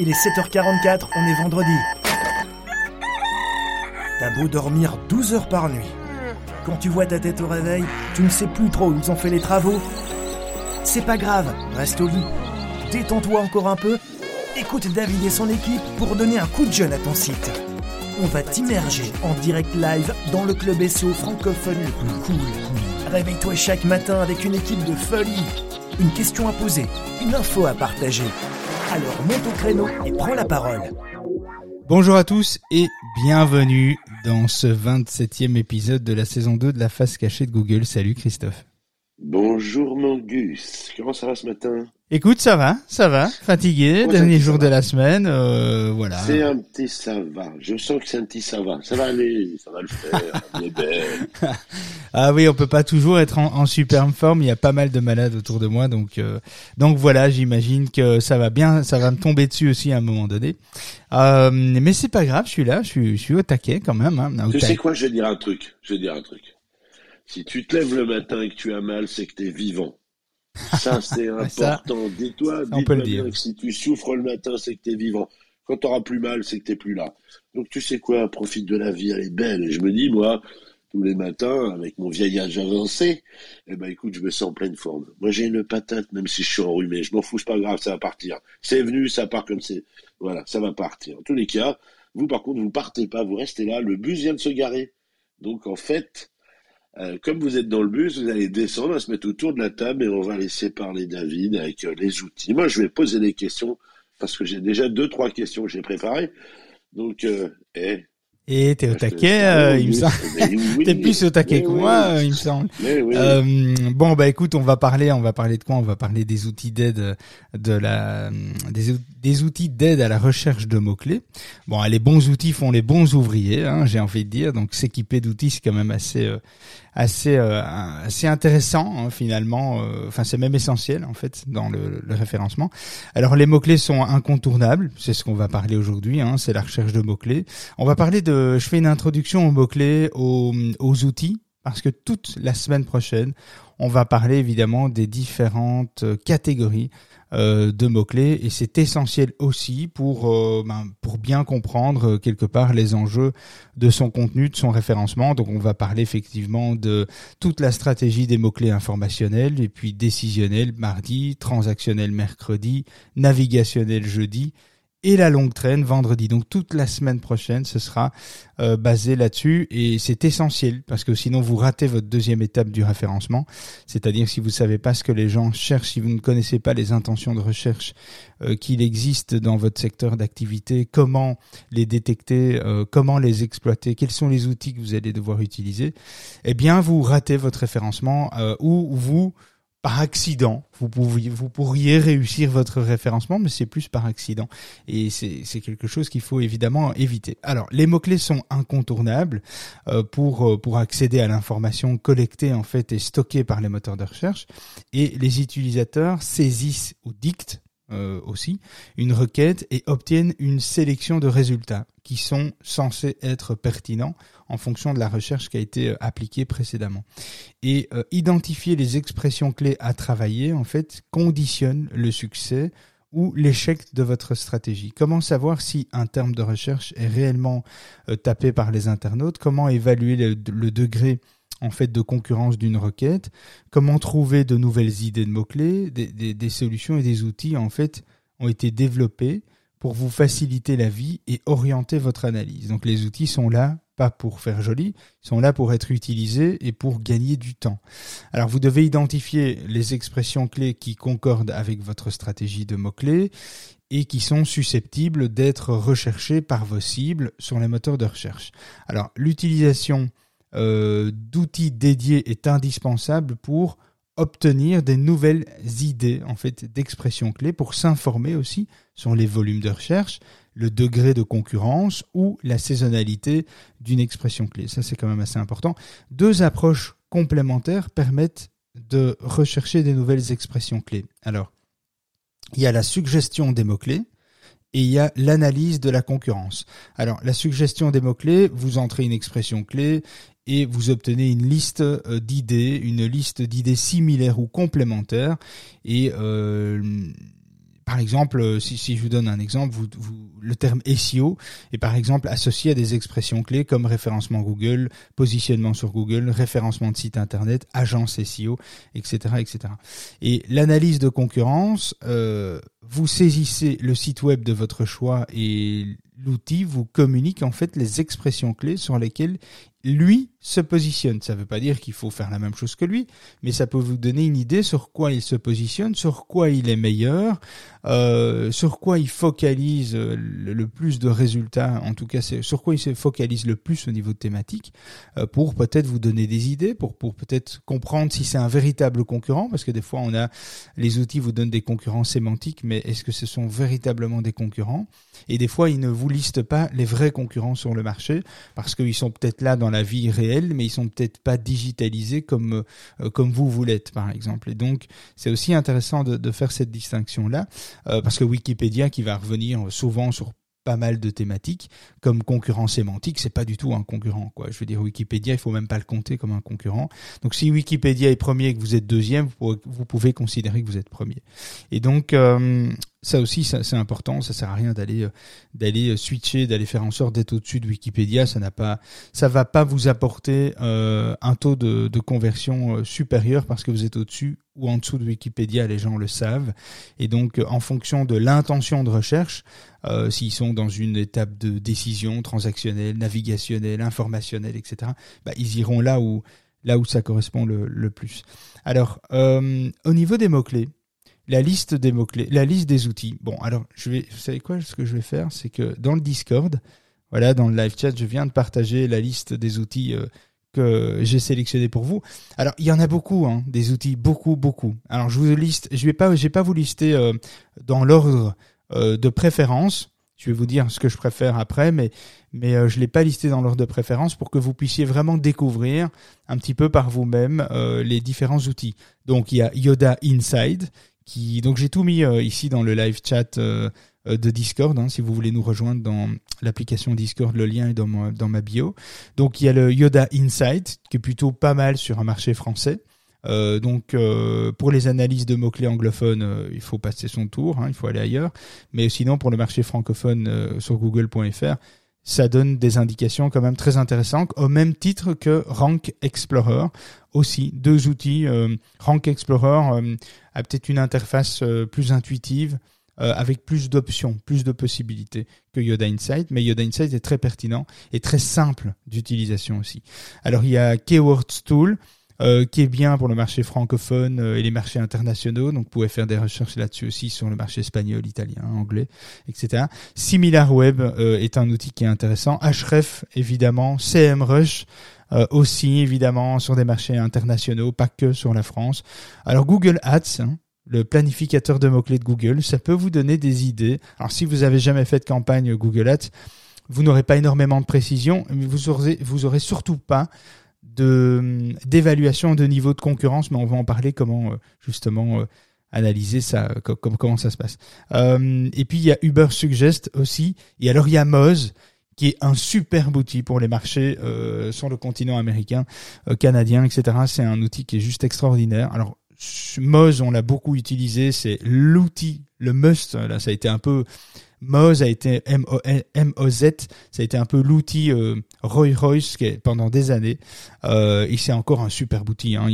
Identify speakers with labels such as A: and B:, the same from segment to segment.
A: il est 7h44, on est vendredi. T'as beau dormir 12 heures par nuit. Quand tu vois ta tête au réveil, tu ne sais plus trop où ils ont fait les travaux. C'est pas grave, reste au lit. Détends-toi encore un peu. Écoute David et son équipe pour donner un coup de jeune à ton site. On va t'immerger en direct live dans le club SEO francophone le plus cool. Réveille-toi chaque matin avec une équipe de folie. Une question à poser, une info à partager. Alors monte au créneau et prends la parole.
B: Bonjour à tous et bienvenue dans ce 27e épisode de la saison 2 de la face cachée de Google. Salut Christophe.
C: Bonjour mon Gus, comment ça va ce matin?
B: Écoute, ça va, ça va. Fatigué, dernier jour de la semaine, euh, voilà.
C: C'est un petit ça va, je sens que c'est un petit ça va, ça va aller, ça va le faire, elle est belle.
B: Ah oui, on peut pas toujours être en, en superbe forme. Il y a pas mal de malades autour de moi, donc euh, donc voilà. J'imagine que ça va bien, ça va me tomber dessus aussi à un moment donné. Euh, mais c'est pas grave, je suis là, je suis, je suis au taquet quand même. Hein, au
C: Tu sais quoi, je vais dire un truc, je vais dire un truc. Si tu te lèves le matin et que tu as mal, c'est que tu es vivant. Ça, c'est important. Dis-toi, dis-toi
B: dire.
C: bien que si tu souffres le matin, c'est que tu es vivant. Quand tu auras plus mal, c'est que tu plus là. Donc tu sais quoi, profite de la vie, elle est belle. Et je me dis, moi, tous les matins, avec mon vieil âge avancé, eh ben écoute, je me sens en pleine forme. Moi, j'ai une patate, même si je suis enrhumé. Je m'en fous, c'est pas grave, ça va partir. C'est venu, ça part comme c'est. Voilà, ça va partir. En tous les cas, vous, par contre, vous partez pas, vous restez là. Le bus vient de se garer. Donc, en fait, euh, comme vous êtes dans le bus, vous allez descendre, on va se mettre autour de la table et on va laisser parler David avec euh, les outils. Moi, je vais poser des questions parce que j'ai déjà deux, trois questions que j'ai préparées. Donc, euh, eh,
B: Et t'es au taquet, euh, il me semble.
C: Oui,
B: T'es plus au taquet que moi, euh, il me semble.
C: oui.
B: Euh, bon bah écoute, on va parler, on va parler de quoi? On va parler des outils d'aide de la des, ou- des outils d'aide à la recherche de mots clés. Bon, les bons outils font les bons ouvriers, hein, j'ai envie de dire. Donc s'équiper d'outils, c'est quand même assez euh, assez euh, assez intéressant hein, finalement. Euh, Enfin, c'est même essentiel en fait dans le, le référencement. Alors les mots clés sont incontournables, c'est ce qu'on va parler aujourd'hui. Hein, c'est la recherche de mots clés. On va parler de. Je fais une introduction aux mots clés, aux, outils parce que toute la semaine prochaine, on va parler évidemment des différentes euh, catégories euh, de mots-clés et c'est essentiel aussi pour, euh, ben, pour bien comprendre euh, quelque part les enjeux de son contenu, de son référencement. Donc on va parler effectivement de toute la stratégie des mots-clés informationnels et puis décisionnels mardi, transactionnel mercredi, navigationnel jeudi et la longue traîne vendredi. Donc toute la semaine prochaine, ce sera euh, basé là-dessus et c'est essentiel parce que sinon vous ratez votre deuxième étape du référencement. C'est-à-dire si vous savez pas ce que les gens cherchent, si vous ne connaissez pas les intentions de recherche euh, qu'il existe dans votre secteur d'activité, comment les détecter, euh, comment les exploiter, quels sont les outils que vous allez devoir utiliser, eh bien vous ratez votre référencement euh, ou vous par accident, vous pourriez, réussir votre référencement, mais c'est plus par accident. Et c'est c'est quelque chose qu'il faut évidemment éviter. Alors, les mots-clés sont incontournables euh, pour, euh, pour accéder à l'information collectée en fait et stockée par les moteurs de recherche. Et les utilisateurs saisissent ou dictent euh, aussi une requête et obtiennent une sélection de résultats qui sont censés être pertinents en fonction de la recherche qui a été euh, appliquée précédemment. Et euh, identifier les expressions clés à travailler, en fait, conditionne le succès ou l'échec de votre stratégie. Comment savoir si un terme de recherche est réellement euh, tapé par les internautes? Comment évaluer le, le degré en fait de concurrence d'une requête Comment trouver de nouvelles idées de mots-clés des, solutions et des outils en fait ont été développés pour vous faciliter la vie et orienter votre analyse. Donc les outils sont là pas pour faire joli, ils sont là pour être utilisés et pour gagner du temps. Alors vous devez identifier les expressions clés qui concordent avec votre stratégie de mots-clés et qui sont susceptibles d'être recherchées par vos cibles sur les moteurs de recherche. Alors l'utilisation euh, d'outils dédiés est indispensable pour obtenir des nouvelles idées en fait d'expressions clés pour s'informer aussi sur les volumes de recherche, le degré de concurrence ou la saisonnalité d'une expression clé. Ça c'est quand même assez important. Deux approches complémentaires permettent de rechercher des nouvelles expressions clés. Alors, il y a la suggestion des mots-clés et il y a l'analyse de la concurrence. Alors, la suggestion des mots-clés, vous entrez une expression clé et vous obtenez une liste euh, d'idées, une liste d'idées similaires ou complémentaires. Et euh, par exemple, euh, si, je vous donne un exemple, vous, le terme SEO est par exemple associé à des expressions clés comme référencement Google, positionnement sur Google, référencement de site internet, agence SEO, etc., etc. Et l'analyse de concurrence, vous saisissez le site web de votre choix et l'outil vous communique en fait les expressions clés sur lesquelles lui se positionne. Ça ne veut pas dire qu'il faut faire la même chose que lui, mais ça peut vous donner une idée sur quoi il se positionne, sur quoi il est meilleur, euh, sur quoi il focalise le, plus de résultats, en tout cas sur quoi il se focalise le plus au niveau de thématique, euh, pour peut-être vous donner des idées, pour, pour peut-être comprendre si c'est un véritable concurrent, parce que des fois on a les outils vous donnent des concurrents sémantiques, mais est-ce que ce sont véritablement des concurrents? Et des fois ils ne vous listent pas les vrais concurrents sur le marché, parce qu'ils sont peut-être là dans la vie réelle, mais ils sont peut-être pas digitalisés comme euh, comme vous vous l'êtes, par exemple. Et donc, c'est aussi intéressant de, de, faire cette distinction là, euh, parce que Wikipédia, qui va revenir souvent sur pas mal de thématiques comme concurrent sémantique c'est pas du tout un concurrent quoi. Je veux dire Wikipédia il faut même pas le compter comme un concurrent. Donc si Wikipédia est premier et que vous êtes deuxième vous pouvez, considérer que vous êtes premier. Et donc euh, ça aussi, c'est important. Ça sert à rien d'aller euh, d'aller euh, switcher, d'aller faire en sorte d'être au-dessus de Wikipédia. Ça n'a pas, ça va pas vous apporter euh, un taux de, de conversion supérieur parce que vous êtes au-dessus ou en dessous de Wikipédia. Les gens le savent. Et donc, en fonction de l'intention de recherche, euh, s'ils sont dans une étape de décision transactionnelle, navigationnelle, informationnelle, etc., bah, ils iront là où là où ça correspond le, le plus. Alors, euh, au niveau des mots clés la liste des mots-clés, la liste des outils. Bon, alors, je vais, vous savez quoi, ce que je vais faire, c'est que dans le Discord, voilà, dans le live chat, je viens de partager la liste des outils euh, que j'ai sélectionnés pour vous. Alors, il y en a beaucoup, hein, des outils, beaucoup, beaucoup. Alors, je vous liste, je vais pas, j'ai pas vous lister euh, dans l'ordre euh, de préférence. Je vais vous dire ce que je préfère après, mais mais je l'ai pas listé dans l'ordre de préférence pour que vous puissiez vraiment découvrir un petit peu par vous-même les différents outils. Donc il y a Yoda Inside, donc j'ai tout mis euh, ici dans le live chat euh, euh, de Discord, hein, si vous voulez nous rejoindre dans l'application Discord, le lien est dans ma, bio. Donc il y a le Yoda Insight, qui est plutôt pas mal sur un marché français. donc pour les analyses de mots-clés anglophones, il faut passer son tour, hein, il faut aller ailleurs. Mais sinon pour le marché francophone sur google.fr, ça donne des indications quand même très intéressantes, au même titre que Rank Explorer. Aussi, deux outils. Rank Explorer euh, a peut-être une interface euh, plus intuitive, avec plus d'options, plus de possibilités que Yoda Insight, mais Yoda Insight est très pertinent et très simple d'utilisation aussi. Alors il y a Keywords Tool, euh, qui est bien pour le marché francophone euh, et les marchés internationaux. Donc, vous pouvez faire des recherches là-dessus aussi sur le marché espagnol, italien, anglais, etc. SimilarWeb euh, est un outil qui est intéressant. Href, évidemment. CMrush, aussi, évidemment, sur des marchés internationaux, pas que sur la France. Alors, Google Ads, hein, le planificateur de mots-clés de Google, ça peut vous donner des idées. Alors, si vous avez jamais fait de campagne Google Ads, vous n'aurez pas énormément de précision, mais vous aurez, vous aurez surtout pas de d'évaluation de niveau de concurrence, mais on va en parler comment euh, justement euh, analyser ça, comment ça se passe. Euh, et puis il y a Uber Suggest aussi, et alors il y a Moz qui est un super outil pour les marchés sur le continent américain, canadien, etc. C'est un outil qui est juste extraordinaire. Alors Moz, on l'a beaucoup utilisé, c'est l'outil, le must. Là, ça a été un peu Moz a été M-O-Z, ça a été un peu l'outil euh, Roy Royce qui pendant des années. Euh, et c'est encore un super outil. Hein.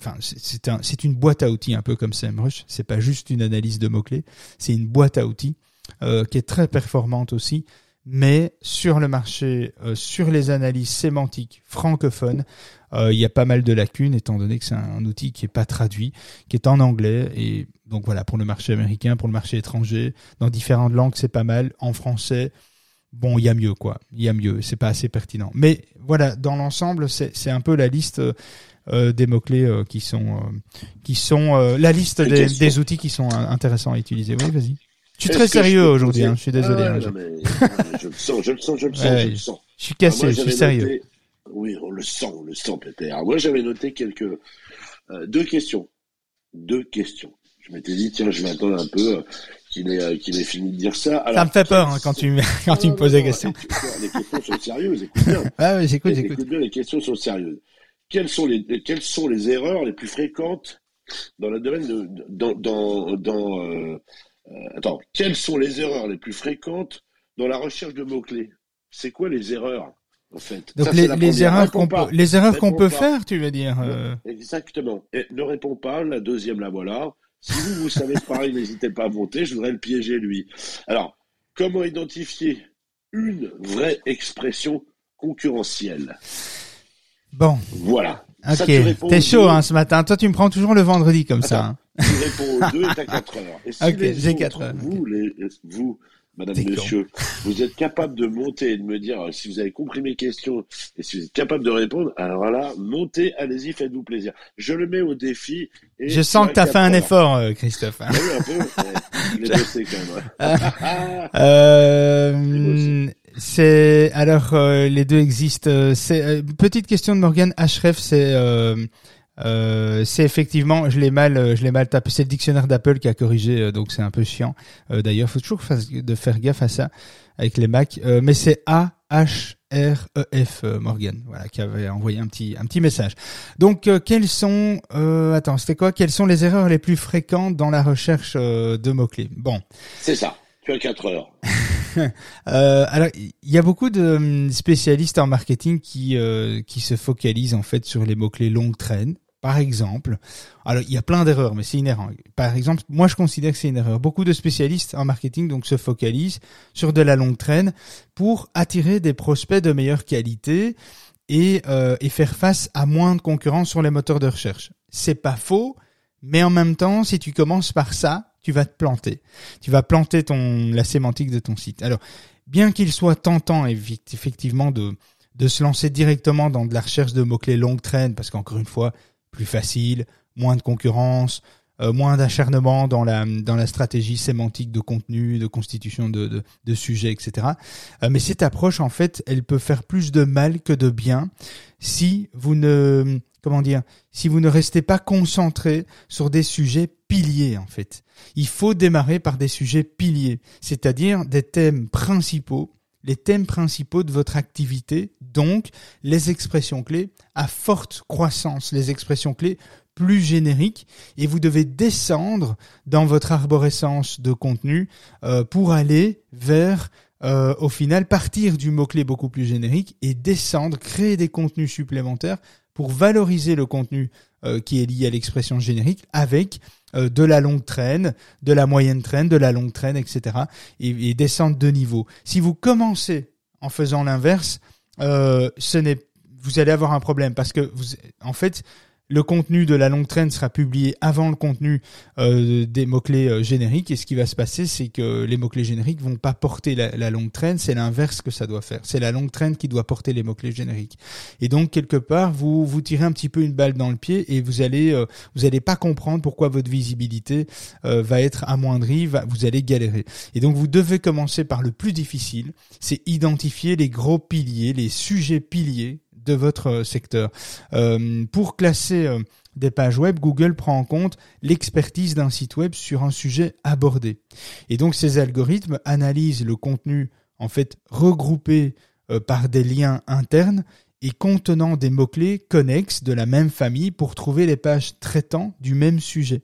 B: enfin, c'est un, c'est une boîte à outils un peu comme SEMrush. C'est pas juste une analyse de mots clés, c'est une boîte à outils euh, qui est très performante aussi mais sur le marché, euh, sur les analyses sémantiques francophones, euh, il y a pas mal de lacunes étant donné que c'est un, outil qui est pas traduit, qui est en anglais et donc voilà pour le marché américain, pour le marché étranger, dans différentes langues c'est pas mal, en français bon il y a mieux quoi, il y a mieux, c'est pas assez pertinent. Mais voilà dans l'ensemble c'est un peu la liste euh, des mots clés qui sont qui sont la liste des, des, outils qui sont intéressants à utiliser. Oui vas-y. Je suis très sérieux aujourd'hui, hein, je suis désolé.
C: Ah, hein, mais, je le sens, je le sens, je le sens, je le sens.
B: Je suis cassé, je suis sérieux.
C: Oui, on le sent, on le sent, Pépère. Moi, j'avais noté quelques euh, deux questions, deux questions. Je m'étais dit tiens, je vais attendre un peu euh, qu'il ait euh, qu'il ait fini de dire ça.
B: Alors, ça me fait peur hein, quand tu quand tu me poses des questions.
C: Les questions sont sérieuses, écoute bien.
B: Ah oui, j'écoute, j'écoute.
C: Écoute bien, les questions sont sérieuses. Quelles sont les quelles sont les erreurs les plus fréquentes dans le domaine de dans dans dans attends, quelles sont les erreurs les plus fréquentes dans la recherche de mots-clés? C'est quoi les erreurs en fait?
B: Donc les, les, erreurs qu'on peut, les erreurs qu'on peut faire, tu veux dire euh...
C: Exactement. Et ne réponds pas. La deuxième, la voilà. Si vous, vous savez pareil, n'hésitez pas à voter. Je voudrais le piéger lui. Alors, comment identifier une vraie expression concurrentielle?
B: Bon.
C: Voilà.
B: Ok. T'es chaud hein, ce matin. Toi, tu me prends toujours le vendredi comme ça. Hein.
C: Tu réponds aux deux et t'as 4 heures. Et si
B: ok,
C: j'ai
B: 4 heures.
C: Vous, les, vous, Madame, Monsieur, vous êtes capable de monter et de me dire si vous avez compris mes questions et si vous êtes capable de répondre, alors là, montez, allez-y, faites-vous plaisir. Je le mets au défi. Et
B: je sens que tu as fait un effort, euh, Christophe.
C: Oui, un peu. je bossé quand même.
B: euh, c'est alors euh, les deux existent. Euh, c'est euh, petite question de Morgan Href, c'est euh, c'est effectivement, je l'ai mal, euh, je l'ai mal tapé. C'est le dictionnaire d'Apple qui a corrigé, euh, donc c'est un peu chiant. Euh, D'ailleurs, faut toujours de faire gaffe à ça avec les Mac. mais c'est A H R E F Morgan, voilà, qui avait envoyé un petit un petit message. Donc, quelles sont, attends, c'était quoi? Quelles sont les erreurs les plus fréquentes dans la recherche de mots clés Bon,
C: c'est ça. Tu as 4 heures.
B: euh, alors, il y a beaucoup de hum, spécialistes en marketing qui euh, qui se focalisent en fait sur les mots clés longue traîne. Par exemple, alors il y a plein d'erreurs, mais c'est inhérent. Par exemple, moi je considère que c'est une erreur. Beaucoup de spécialistes en marketing donc se focalisent sur de la longue traîne pour attirer des prospects de meilleure qualité et, euh, et faire face à moins de concurrence sur les moteurs de recherche. C'est pas faux, mais en même temps, si tu commences par ça, tu vas te planter. Tu vas planter ton la sémantique de ton site. Alors, bien qu'il soit tentant effectivement de de se lancer directement dans de la recherche de mots-clés longue traîne, parce qu'encore une fois, plus facile, moins de concurrence, euh, moins d'acharnement dans la dans la stratégie sémantique de contenu, de constitution de de, de sujets, etc. Euh, mais cette approche, en fait, elle peut faire plus de mal que de bien si vous ne comment dire si vous ne restez pas concentré sur des sujets piliers en fait. Il faut démarrer par des sujets piliers, c'est-à-dire des thèmes principaux les thèmes principaux de votre activité, donc les expressions clés à forte croissance, les expressions clés plus génériques, et vous devez descendre dans votre arborescence de contenu euh, pour aller vers, euh, au final, partir du mot-clé beaucoup plus générique et descendre, créer des contenus supplémentaires pour valoriser le contenu euh, qui est lié à l'expression générique avec de la longue traîne, de la moyenne traîne, de la longue traîne, etc. Et, et descendre de niveau. Si vous commencez en faisant l'inverse, euh, ce n'est vous allez avoir un problème parce que vous, en fait, le contenu de la longue traîne sera publié avant le contenu euh, des mots-clés euh, génériques. Et ce qui va se passer, c'est que les mots-clés génériques vont pas porter la, longue traîne. C'est l'inverse que ça doit faire. C'est la longue traîne qui doit porter les mots-clés génériques. Et donc, quelque part, vous vous tirez un petit peu une balle dans le pied et vous allez euh, vous allez pas comprendre pourquoi votre visibilité va être amoindrie. Vous allez galérer. Et donc, vous devez commencer par le plus difficile. C'est identifier les gros piliers, les sujets piliers de votre euh, secteur. Euh, pour classer euh, des pages web, Google prend en compte l'expertise d'un site web sur un sujet abordé. Et donc ces algorithmes analysent le contenu en fait regroupé par des liens internes et contenant des mots-clés connexes de la même famille pour trouver les pages traitant du même sujet.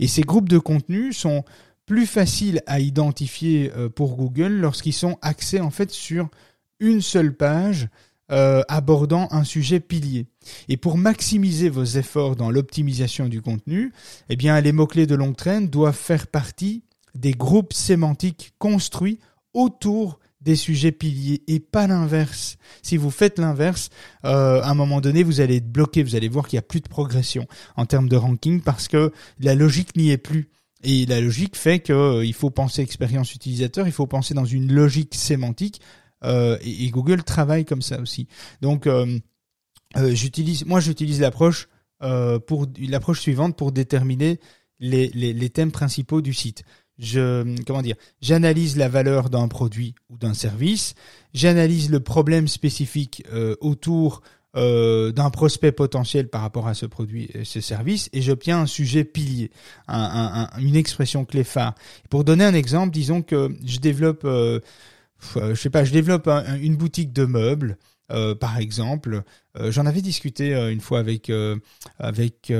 B: Et ces groupes de contenu sont plus faciles à identifier pour Google lorsqu'ils sont axés en fait sur une seule page euh, abordant un sujet pilier. Et pour maximiser vos efforts dans l'optimisation du contenu, eh bien, les mots-clés de longue traîne doivent faire partie des groupes sémantiques construits autour des sujets piliers et pas l'inverse. Si vous faites l'inverse, euh, à un moment donné, vous allez être bloqué, vous allez voir qu'il n'y a plus de progression en termes de ranking parce que la logique n'y est plus. Et la logique fait qu'il euh, faut penser expérience utilisateur, il faut penser dans une logique sémantique euh, et, Google travaille comme ça aussi. Donc euh, euh, j'utilise, moi j'utilise l'approche pour l'approche suivante pour déterminer les, les, thèmes principaux du site je comment dire j'analyse la valeur d'un produit ou d'un service j'analyse le problème spécifique autour d'un prospect potentiel par rapport à ce produit et ce service et j'obtiens un sujet pilier un, un, un, une expression clé phare pour donner un exemple disons que je développe je sais pas, je développe un, une boutique de meubles euh, par exemple, euh, j'en avais discuté euh, une fois avec avec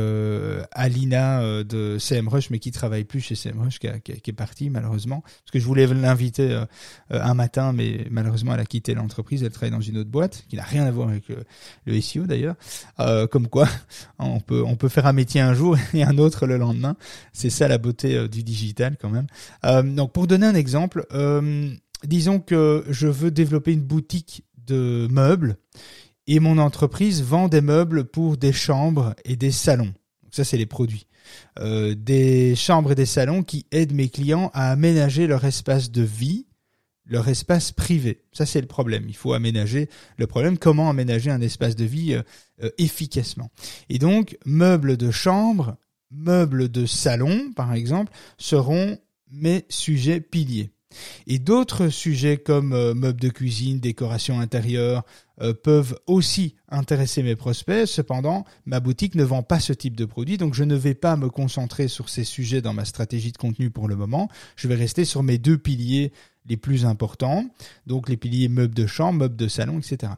B: Alina de CMrush, mais qui travaille plus chez CMrush, qui, qui, est partie malheureusement, parce que je voulais l'inviter un matin, mais malheureusement elle a quitté l'entreprise, elle travaille dans une autre boîte qui n'a rien à voir avec le, SEO d'ailleurs. comme quoi, on peut on peut faire un métier un jour et un autre le lendemain. C'est ça la beauté du digital quand même. donc pour donner un exemple disons que je veux développer une boutique de meubles et mon entreprise vend des meubles pour des chambres et des salons. ça, c'est les produits. Euh, des chambres et des salons qui aident mes clients à aménager leur espace de vie, leur espace privé. Ça, c'est le problème. Il faut aménager le problème. Comment aménager un espace de vie euh, euh, efficacement Et donc, meubles de chambre, meubles de salon, par exemple, seront mes sujets piliers. Et d'autres sujets comme euh, meubles de cuisine, décoration intérieure euh, peuvent aussi intéresser mes prospects. Cependant, ma boutique ne vend pas ce type de produit, donc je ne vais pas me concentrer sur ces sujets dans ma stratégie de contenu pour le moment. Je vais rester sur mes deux piliers les plus importants, donc les piliers meubles de chambre, meubles de salon, etc.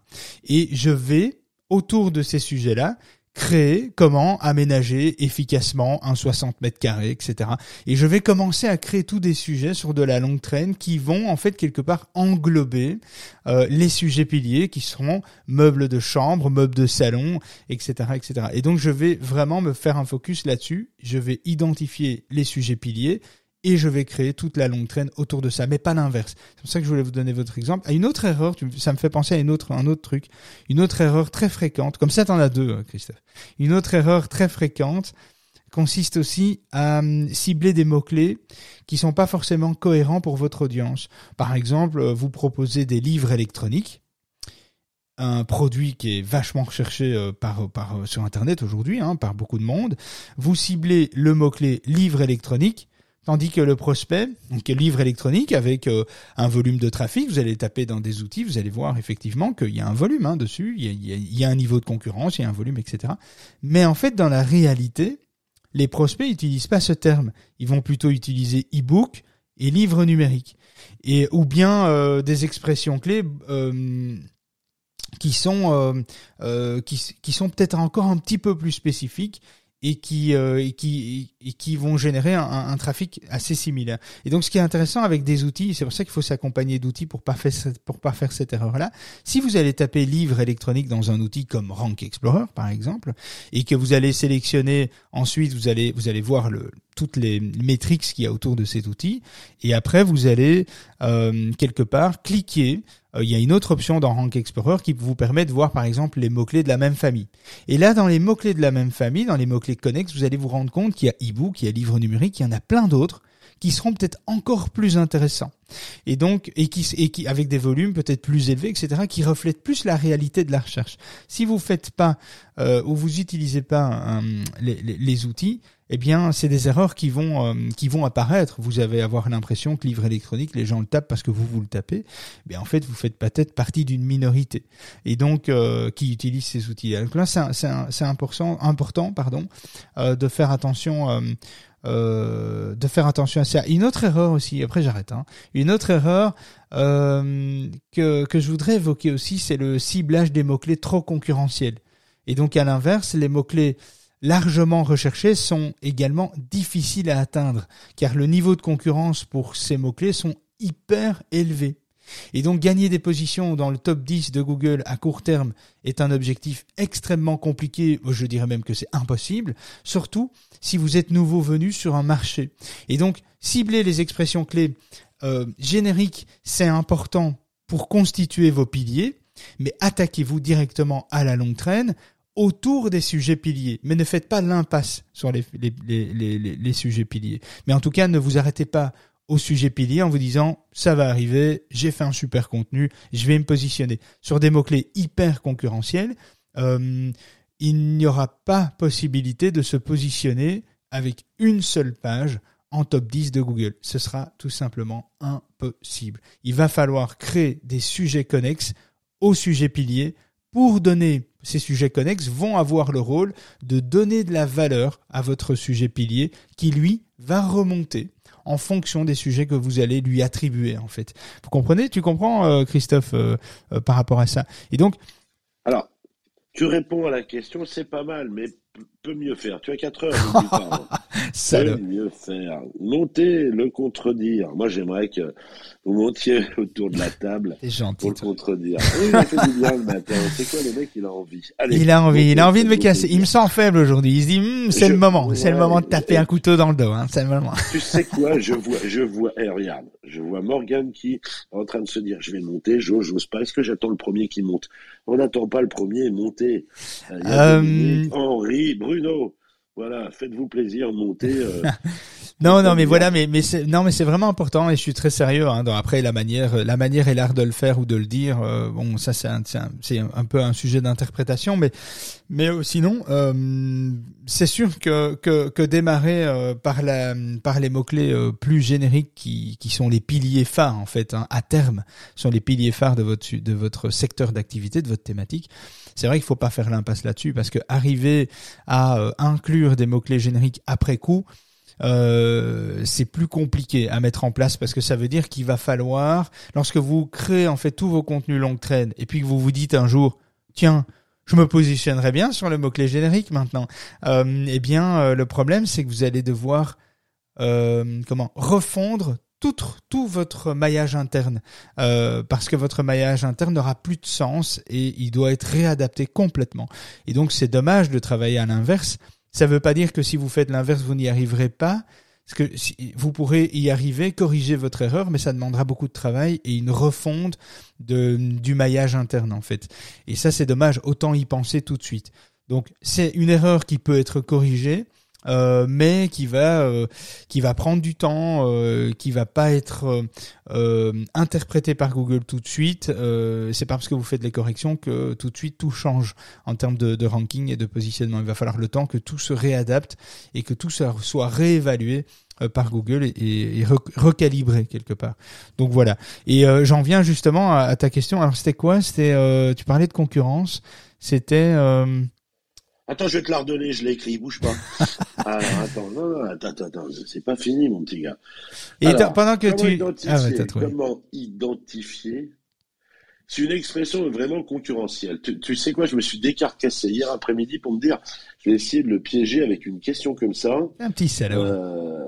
B: Et je vais, autour de ces sujets-là, créer comment aménager efficacement un 60 mètres carrés, etc. Et je vais commencer à créer tous des sujets sur de la longue traîne qui vont en fait quelque part englober euh, les sujets piliers qui seront meubles de chambre, meubles de salon, etc., etc. Et donc je vais vraiment me faire un focus là-dessus. Je vais identifier les sujets piliers et je vais créer toute la longue traîne autour de ça, mais pas l'inverse. C'est pour ça que je voulais vous donner votre exemple. À une autre erreur, ça me fait penser à un autre truc, une autre erreur très fréquente, comme ça t'en as deux, hein, Christophe. Une autre erreur très fréquente consiste aussi à hum, cibler des mots-clés qui sont pas forcément cohérents pour votre audience. Par exemple, euh, vous proposez des livres électroniques, un produit qui est vachement recherché euh, par, euh, sur Internet aujourd'hui, hein, par beaucoup de monde. Vous ciblez le mot-clé livre électronique, Tandis que le prospect, donc livre électronique avec euh, un volume de trafic, vous allez taper dans des outils, vous allez voir effectivement qu'il y a un volume hein, dessus, il y, a, un niveau de concurrence, il y a un volume, etc. Mais en fait, dans la réalité, les prospects n'utilisent pas ce terme. Ils vont plutôt utiliser e-book et livre numérique, et ou bien euh, des expressions clés. Euh, qui sont qui sont peut-être encore un petit peu plus spécifiques et qui euh, et qui et qui vont générer un, un, trafic assez similaire. Et donc ce qui est intéressant avec des outils, c'est pour ça qu'il faut s'accompagner d'outils pour pas faire pour pas faire cette erreur là. Si vous allez taper livre électronique dans un outil comme Rank Explorer par exemple et que vous allez sélectionner ensuite vous allez vous allez voir le toutes les métriques qu'il y a autour de cet outil et après vous allez euh, quelque part cliquer il y a une autre option dans Rank Explorer qui vous permet de voir par exemple les mots-clés de la même famille. Et là, dans les mots-clés de la même famille, dans les mots-clés connexes, vous allez vous rendre compte qu'il y a e-book, il y a livre numérique, il y en a plein d'autres qui seront peut-être encore plus intéressants. Et donc, et qui, et qui, avec des volumes peut-être plus élevés, etc., qui reflètent plus la réalité de la recherche. Si vous faites pas, euh, ou vous utilisez pas les, les, les, outils, eh bien, c'est des erreurs qui vont euh, apparaître. Vous allez avoir l'impression que livre électronique, les gens le tapent parce que vous vous le tapez. Mais en fait, vous faites peut-être partie d'une minorité et donc euh, qui utilise ces outils. Donc là, c'est important, pardon, euh, de faire attention. à ça. Une autre erreur aussi, après j'arrête. Hein. Une autre erreur que que je voudrais évoquer aussi, c'est le ciblage des mots clés trop concurrentiels. Et donc à l'inverse, les mots clés largement recherchés sont également difficiles à atteindre, car le niveau de concurrence pour ces mots-clés sont hyper élevés. Et donc gagner des positions dans le top 10 de Google à court terme est un objectif extrêmement compliqué, je dirais même que c'est impossible, surtout si vous êtes nouveau venu sur un marché. Et donc cibler les expressions clés euh, génériques, c'est important pour constituer vos piliers, mais attaquez-vous directement à la longue traîne autour des sujets piliers, mais ne faites pas l'impasse sur les, sujets piliers. Mais en tout cas, ne vous arrêtez pas au sujet pilier en vous disant ça va arriver, j'ai fait un super contenu, je vais me positionner sur des mots-clés hyper concurrentiels. Euh, il n'y aura pas possibilité de se positionner avec une seule page en top 10 de Google. Ce sera tout simplement impossible. Il va falloir créer des sujets connexes au sujet pilier pour donner ces sujets connexes vont avoir le rôle de donner de la valeur à votre sujet pilier qui lui va remonter en fonction des sujets que vous allez lui attribuer en fait. Vous comprenez? Tu comprends, euh, Christophe, euh, euh, par rapport à ça? Et donc,
C: alors, tu réponds à la question, c'est pas mal, mais peut mieux faire. Tu as 4 heures. peut mieux faire. Monter, le contredire. Moi, j'aimerais que vous montiez autour de la table
B: gentil,
C: pour le contredire. Oui, il fait du bien le matin. C'est quoi le mec Il a envie.
B: Allez, il a envie. Il a envie de me casser. Il me sent faible aujourd'hui. Il se dit, hm, c'est le moment. c'est le moment de taper un couteau dans le dos. Hein. C'est le moment.
C: Tu sais quoi Je vois, je vois. Eh, regarde, je vois Morgan qui est en train de se dire, je vais monter. J'ose, j'ose pas. Est-ce que j'attends le premier qui monte? On n'attend pas le premier monter. Euh... Henri, Bruno. Voilà, faites-vous plaisir, montez. Euh,
B: non, non, mais voilà, mais mais c'est non, mais c'est vraiment important et je suis très sérieux. Hein, après la manière, la manière et l'art de le faire ou de le dire. Euh, bon, ça c'est un, c'est un, peu un sujet d'interprétation, mais mais euh, sinon, c'est sûr que que, que démarrer par la par les mots clés plus génériques qui qui sont les piliers phares en fait hein, à terme sont les piliers phares de votre de votre secteur d'activité, de votre thématique. C'est vrai qu'il faut pas faire l'impasse là-dessus parce que arriver à euh, inclure des mots-clés génériques après coup, euh, c'est plus compliqué à mettre en place parce que ça veut dire qu'il va falloir, lorsque vous créez en fait tous vos contenus longue traîne et puis que vous vous dites un jour, tiens, je me positionnerai bien sur le mot-clé générique maintenant, euh, eh bien euh, le problème c'est que vous allez devoir comment refondre tout, votre maillage interne, euh, parce que votre maillage interne n'aura plus de sens et il doit être réadapté complètement. Et donc c'est dommage de travailler à l'inverse. Ça ne veut pas dire que si vous faites l'inverse, vous n'y arriverez pas. Parce que vous pourrez y arriver, corriger votre erreur, mais ça demandera beaucoup de travail et une refonte de, du maillage interne en fait. Et ça c'est dommage, autant y penser tout de suite. Donc c'est une erreur qui peut être corrigée, euh, mais qui va euh, qui va prendre du temps, euh, qui va pas être euh, interprété par Google tout de suite. c'est pas parce que vous faites les corrections que tout de suite tout change en termes de, ranking et de positionnement. Il va falloir le temps que tout se réadapte et que tout soit réévalué par Google et, recalibré quelque part. Donc voilà. Et j'en viens justement à, ta question. Alors c'était quoi? C'était tu parlais de concurrence. C'était
C: Attends, je vais te la redonner, je l'ai écrit, bouge pas. Alors, attends, non, non, attends, attends, attends, c'est pas fini, mon petit gars.
B: Et pendant que tu...
C: Ah, ouais, comment identifier C'est une expression vraiment concurrentielle. Tu, tu, sais quoi, je me suis décarcassé hier après-midi pour me dire, je vais essayer de le piéger avec une question comme ça.
B: Un petit salaud.
C: Euh,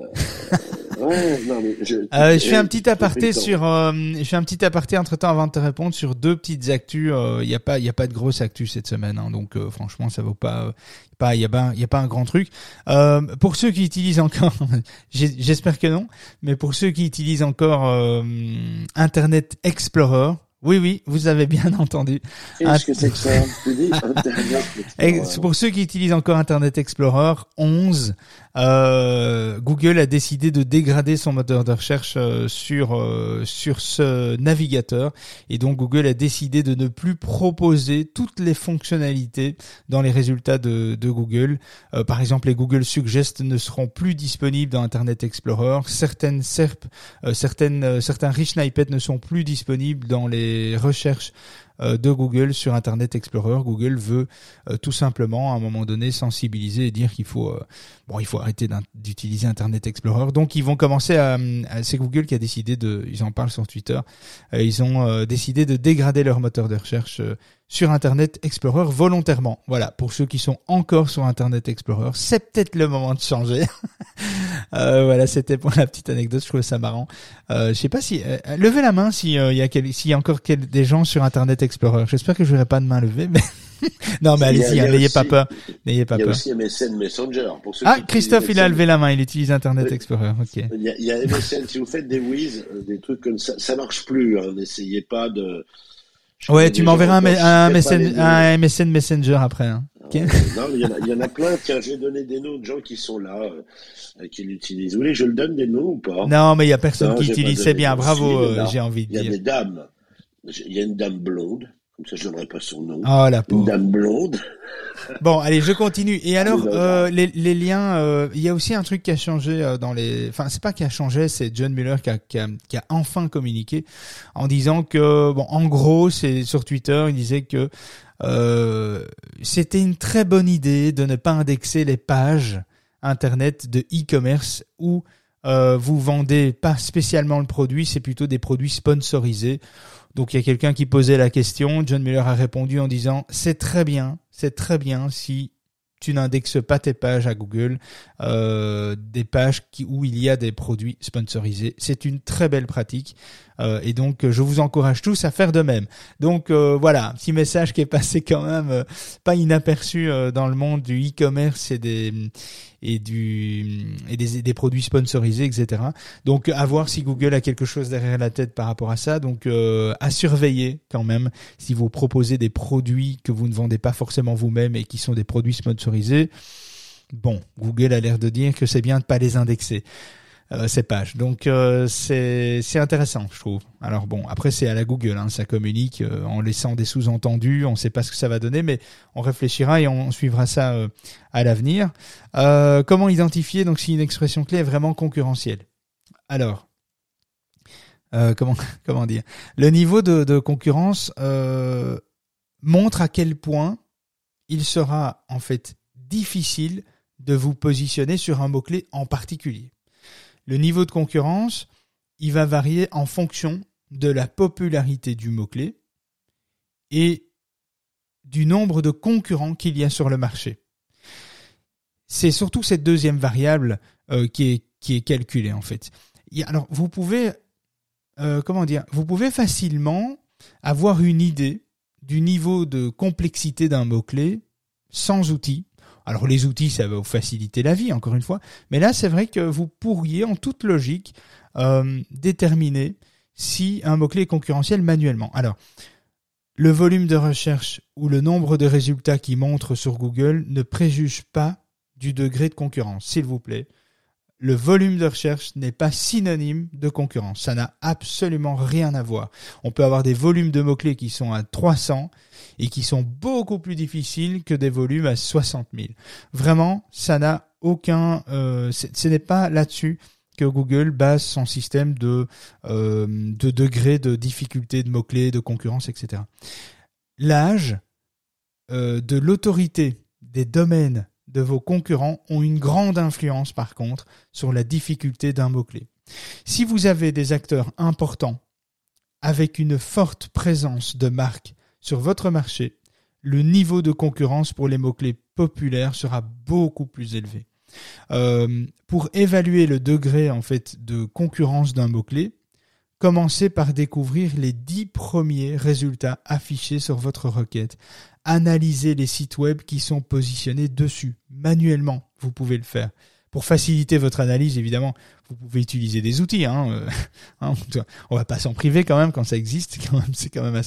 C: Ouais, non, mais je,
B: euh, je fais un petit aparté sur, euh, je fais un petit aparté entre temps avant de te répondre sur deux petites actus. Il euh, y a pas, il y a pas de grosse actu cette semaine, hein, donc euh, franchement ça vaut pas, pas, il y a pas, il y a pas un grand truc. pour ceux qui utilisent encore, j'espère que non, mais pour ceux qui utilisent encore Internet Explorer, oui, oui, vous avez bien entendu.
C: Qu'est-ce que c'est que ça
B: Pour ceux qui utilisent encore Internet Explorer 11, euh, Google a décidé de dégrader son moteur de recherche euh, sur euh, sur ce navigateur et donc Google a décidé de ne plus proposer toutes les fonctionnalités dans les résultats de, Google. par exemple, les Google Suggest ne seront plus disponibles dans Internet Explorer. Certaines SERP, certaines certains rich snippets ne sont plus disponibles dans les recherches euh, de Google sur Internet Explorer. Google veut euh, tout simplement à un moment donné sensibiliser et dire qu'il faut euh, bon il faut arrêter d'utiliser Internet Explorer. Donc ils vont commencer à, c'est Google qui a décidé de ils en parlent sur Twitter. ils ont décidé de dégrader leur moteur de recherche sur Internet Explorer volontairement. Voilà, pour ceux qui sont encore sur Internet Explorer, c'est peut-être le moment de changer. euh, voilà, c'était pour la petite anecdote, je trouvais ça marrant. Euh, je sais pas si euh, levez la main s'il euh, y a s'il y a encore des gens sur Internet Explorer. J'espère que je n'aurai pas de main levée, mais non, mais allez-y, hein, n'ayez pas peur, n'ayez pas peur.
C: Il y a aussi MSN Messenger. Pour ceux
B: ah, Christophe, il a levé la main, il utilise Internet Explorer. Ok.
C: Il y, a, il y a MSN. si vous faites des whiz, euh, des trucs comme ça, ça marche plus. Hein, N'essayez pas de
B: ouais, tu m'enverras un, un, MSN, un MSN Messenger après. Hein.
C: non, il y, en a, il y en a plein. Tiens, je vais donner des noms de gens qui sont là, euh, qui l'utilisent. Vous voulez je le donne des noms ou pas?
B: Non, mais il y a personne qui utilise. C'est bien, bravo, euh, j'ai envie de dire.
C: Il y a des dames. Il y a une dame blonde. Comme ça, je donnerai pas son nom.
B: Oh, la
C: Une dame blonde.
B: Bon, allez, je continue. Et alors, euh, les, les, liens, euh, il y a aussi un truc qui a changé euh, dans les. Enfin, c'est pas qui a changé, c'est John Mueller qui a, qui, a, qui a, enfin communiqué en disant que, bon, en gros, c'est sur Twitter, il disait que c'était une très bonne idée de ne pas indexer les pages internet de e-commerce où vous vendez pas spécialement le produit, c'est plutôt des produits sponsorisés. Donc il y a quelqu'un qui posait la question, John Miller a répondu en disant c'est très bien, c'est très bien si tu n'indexes pas tes pages à Google, euh, des pages où il y a des produits sponsorisés. C'est une très belle pratique euh, et donc je vous encourage tous à faire de même. Donc euh, voilà, un petit message qui est passé quand même euh, pas inaperçu euh, dans le monde du e-commerce et des et du et des, des produits sponsorisés, etc. Donc à voir si Google a quelque chose derrière la tête par rapport à ça. Donc à surveiller quand même si vous proposez des produits que vous ne vendez pas forcément vous-même et qui sont des produits sponsorisés. Bon, Google a l'air de dire que c'est bien de pas les indexer euh, ces pages. Donc euh, c'est intéressant, je trouve. Alors bon, après c'est à la Google, hein, ça communique euh, en laissant des sous-entendus. On ne sait pas ce que ça va donner, mais on réfléchira et on suivra ça euh, à l'avenir. comment identifier donc si une expression clé est vraiment concurrentielle? Alors. comment comment dire? Le niveau de, de concurrence montre à quel point il sera en fait difficile de vous positionner sur un mot-clé en particulier. Le niveau de concurrence, il va varier en fonction de la popularité du mot-clé et du nombre de concurrents qu'il y a sur le marché. C'est surtout cette deuxième variable euh, qui, est, qui est calculée en fait. Alors vous pouvez euh, comment dire Vous pouvez facilement avoir une idée du niveau de complexité d'un mot-clé sans outils alors les outils, ça va vous faciliter la vie, encore une fois. Mais là, c'est vrai que vous pourriez, en toute logique, euh, déterminer si un mot-clé est concurrentiel manuellement. Alors, le volume de recherche ou le nombre de résultats qui montrent sur Google ne préjuge pas du degré de concurrence, s'il vous plaît le volume de recherche n'est pas synonyme de concurrence. Ça n'a absolument rien à voir. On peut avoir des volumes de mots-clés qui sont à 300 et qui sont beaucoup plus difficiles que des volumes à 60 000. Vraiment, ça n'a aucun... Euh, ce n'est pas là-dessus que Google base son système de, euh, de degré de difficulté de mots-clés, de concurrence, etc. L'âge euh, de l'autorité des domaines de vos concurrents ont une grande influence par contre sur la difficulté d'un mot-clé. Si vous avez des acteurs importants avec une forte présence de marque sur votre marché, le niveau de concurrence pour les mots-clés populaires sera beaucoup plus élevé. Euh, pour évaluer le degré en fait de concurrence d'un mot-clé, commencez par découvrir les dix premiers résultats affichés sur votre requête analyser les sites web qui sont positionnés dessus. Manuellement, vous pouvez le faire. Pour faciliter votre analyse, évidemment, vous pouvez utiliser des outils. Hein, euh, hein on va pas s'en priver quand même quand ça existe. c'est quand même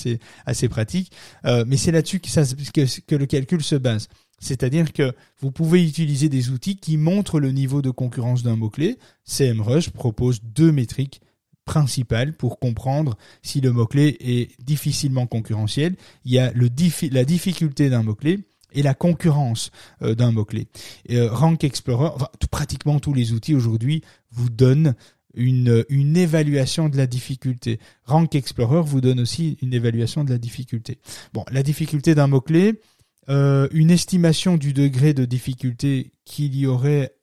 B: assez pratique. Euh, mais c'est là-dessus que, le calcul se base. C'est-à-dire que vous pouvez utiliser des outils qui montrent le niveau de concurrence d'un mot-clé. CMrush propose deux métriques principal pour comprendre si le mot-clé est difficilement concurrentiel. Il y a la difficulté d'un mot-clé et la concurrence euh, d'un mot-clé. Euh, Rank Explorer, pratiquement tous les outils aujourd'hui vous donnent une, évaluation de la difficulté. Rank Explorer vous donne aussi une évaluation de la difficulté. Bon, la difficulté d'un mot-clé, euh, une estimation du degré de difficulté qu'il y aurait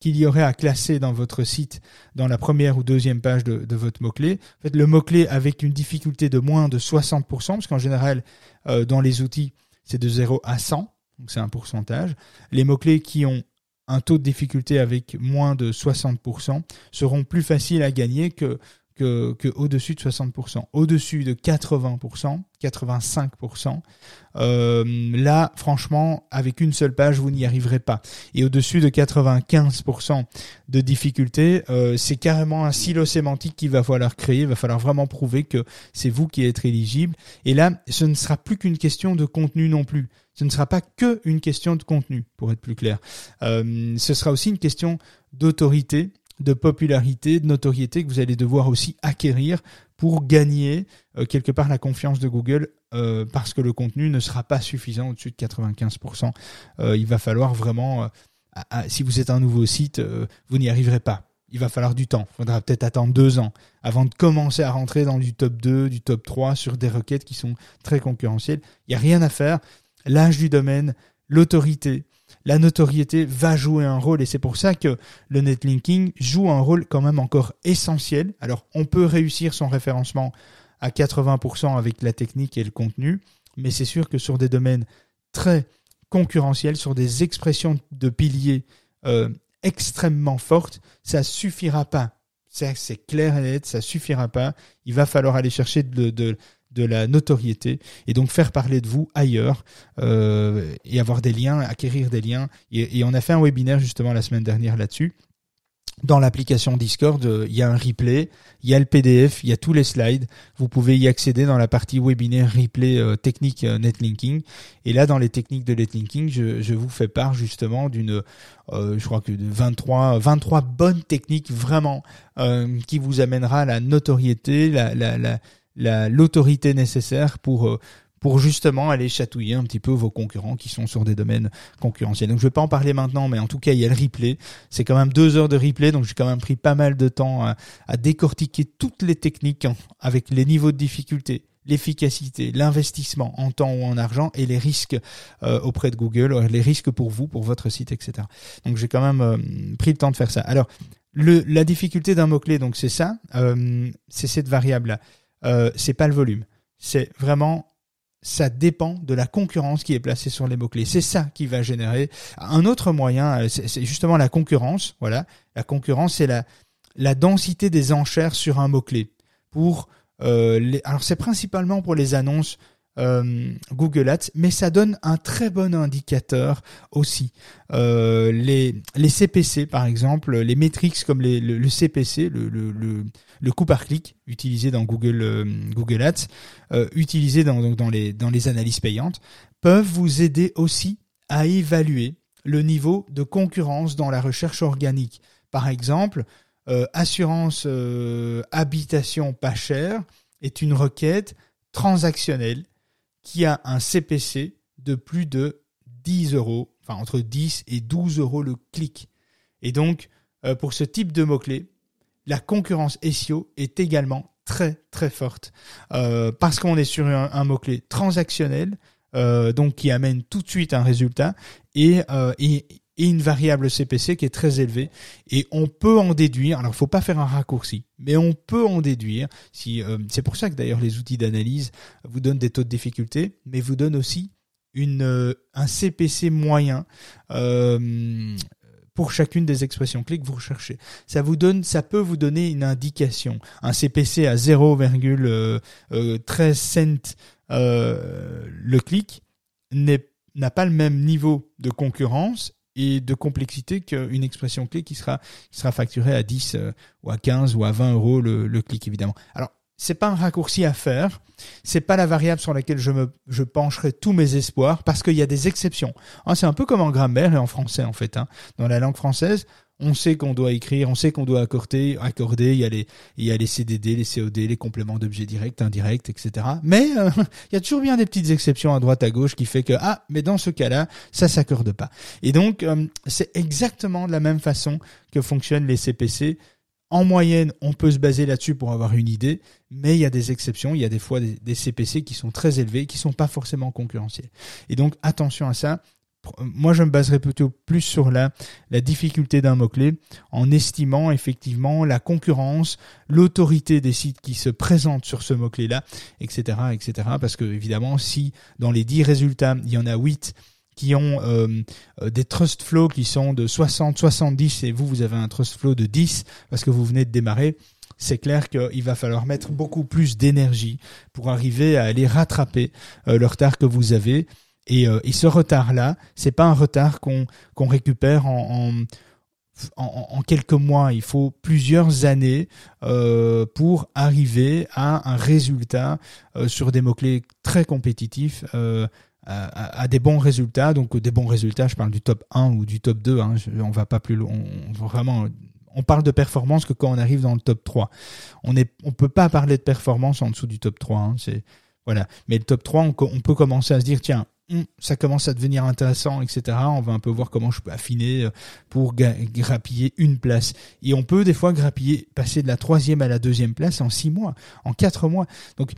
B: qu'il y aurait à classer dans votre site dans la première ou deuxième page de, votre mot-clé. En fait, le mot-clé avec une difficulté de moins de 60%, parce qu'en général, dans les outils, c'est de 0 à 100, donc c'est un pourcentage. Les mots-clés qui ont un taux de difficulté avec moins de 60% seront plus faciles à gagner que que, que au-dessus de 60%. Au-dessus de 80%, 85%, euh, là, franchement, avec une seule page, vous n'y arriverez pas. Et au-dessus de 95% de difficulté, euh, c'est carrément un silo sémantique qu'il va falloir créer. Il va falloir vraiment prouver que c'est vous qui êtes éligible. Et là, ce ne sera plus qu'une question de contenu non plus. Ce ne sera pas que une question de contenu, pour être plus clair. Euh, ce sera aussi une question d'autorité de popularité, de notoriété que vous allez devoir aussi acquérir pour gagner euh, quelque part la confiance de Google euh, parce que le contenu ne sera pas suffisant au-dessus de 95%. Euh, il va falloir vraiment, si vous êtes un nouveau site, vous n'y arriverez pas. Il va falloir du temps. Il faudra peut-être attendre deux ans avant de commencer à rentrer dans du top 2, du top 3 sur des requêtes qui sont très concurrentielles. Il n'y a rien à faire. L'âge du domaine, l'autorité, la notoriété va jouer un rôle et c'est pour ça que le netlinking joue un rôle quand même encore essentiel. Alors on peut réussir son référencement à 80% avec la technique et le contenu, mais c'est sûr que sur des domaines très concurrentiels, sur des expressions de piliers euh, extrêmement fortes, ça suffira pas. C'est clair et net, ça suffira pas. Il va falloir aller chercher de, de, de la notoriété et donc faire parler de vous ailleurs euh, et avoir des liens, acquérir des liens. Et, on a fait un webinaire justement la semaine dernière là-dessus dans l'application Discord, euh, il y a un replay, il y a le PDF, il y a tous les slides. Vous pouvez y accéder dans la partie webinaire replay euh, technique euh, netlinking. Et là, dans les techniques de netlinking, je, je vous fais part justement d'une, je crois que de 23, 23 bonnes techniques vraiment qui vous amènera la notoriété, la, la, la, l'autorité nécessaire pour pour justement aller chatouiller un petit peu vos concurrents qui sont sur des domaines concurrentiels. Donc je vais pas en parler maintenant, mais en tout cas il y a le replay. C'est quand même deux heures de replay, donc j'ai quand même pris pas mal de temps à, décortiquer toutes les techniques avec les niveaux de difficulté, l'efficacité, l'investissement en temps ou en argent et les risques euh, auprès de Google, euh, les risques pour vous, pour votre site, etc. Donc j'ai quand même euh, pris le temps de faire ça. Alors le, la difficulté d'un mot clé, donc c'est ça, c'est cette variable là. c'est pas le volume, c'est vraiment ça dépend de la concurrence qui est placée sur les mots-clés. C'est ça qui va générer un autre moyen, euh, c'est justement la concurrence. Voilà, la concurrence, c'est la, la densité des enchères sur un mot-clé. Pour euh, les, alors c'est principalement pour les annonces euh, Google Ads, mais ça donne un très bon indicateur aussi. Euh, les, les CPC, par exemple, les métriques comme le, CPC, le, le, le, coût par clic utilisé dans Google, euh, Google Ads, utilisé dans, dans, les, dans les analyses payantes, peuvent vous aider aussi à évaluer le niveau de concurrence dans la recherche organique. Par exemple, assurance habitation pas cher est une requête transactionnelle qui a un CPC de plus de 10 euros, enfin entre 10 et 12 euros le clic. Et donc, euh, pour ce type de mots-clés, la concurrence SEO est également très très forte euh, parce qu'on est sur un, mot-clé transactionnel, euh, donc qui amène tout de suite un résultat et, et, et une variable CPC qui est très élevée. Et on peut en déduire, alors il faut pas faire un raccourci, mais on peut en déduire, si euh, c'est pour ça que d'ailleurs les outils d'analyse vous donnent des taux de difficulté, mais vous donnent aussi une, euh, un CPC moyen euh, pour chacune des expressions clés que vous recherchez. Ça vous donne, ça peut vous donner une indication. Un CPC à 0,13 cents le clic n'a pas le même niveau de concurrence et de complexité qu'une expression clé qui sera, qui sera facturée à 10 euh, ou à 15 ou à 20 euros le, le clic évidemment. Alors c'est pas un raccourci à faire, c'est pas la variable sur laquelle je me je pencherai tous mes espoirs parce qu'il y a des exceptions. Hein, c'est un peu comme en grammaire et en français en fait. Hein. Dans la langue française, on sait qu'on doit écrire, on sait qu'on doit accorder, accorder. Il y a les, il y a les CDD, les COD, les compléments d'objets directs, indirects, etc. Mais euh, il y a toujours bien des petites exceptions à droite à gauche qui fait que ah, mais dans ce cas-là, ça s'accorde pas. Et donc euh, c'est exactement de la même façon que fonctionnent les CPC. En moyenne, on peut se baser là-dessus pour avoir une idée, mais il y a des exceptions. Il y a des fois des, des CPC qui sont très élevés, qui sont pas forcément concurrentiels. Et donc attention à ça moi je me baserai plutôt plus sur la, la difficulté d'un mot-clé en estimant effectivement la concurrence, l'autorité des sites qui se présentent sur ce mot-clé-là, etc., etc. Parce que évidemment, si dans les 10 résultats, il y en a 8 qui ont euh, euh, des trust flows qui sont de 60, 70 et vous, vous avez un trust flow de 10 parce que vous venez de démarrer, c'est clair qu'il va falloir mettre beaucoup plus d'énergie pour arriver à aller rattraper euh, le retard que vous avez et, euh, et ce retard-là, c'est pas un retard qu'on récupère en, quelques mois. Il faut plusieurs années euh, pour arriver à un résultat euh, sur des mots-clés très compétitifs. À, des bons résultats, donc des bons résultats, je parle du top 1 ou du top 2, hein, on va pas plus loin, on, vraiment on parle de performance que quand on arrive dans le top 3. On on peut pas parler de performance en dessous du top 3. Hein, voilà. Mais le top 3, on, peut commencer à se dire tiens, ça commence à devenir intéressant, etc. On va un peu voir comment je peux affiner euh, pour grappiller une place. Et on peut des fois grappiller, passer de la troisième à la deuxième place en six mois, en quatre mois. Donc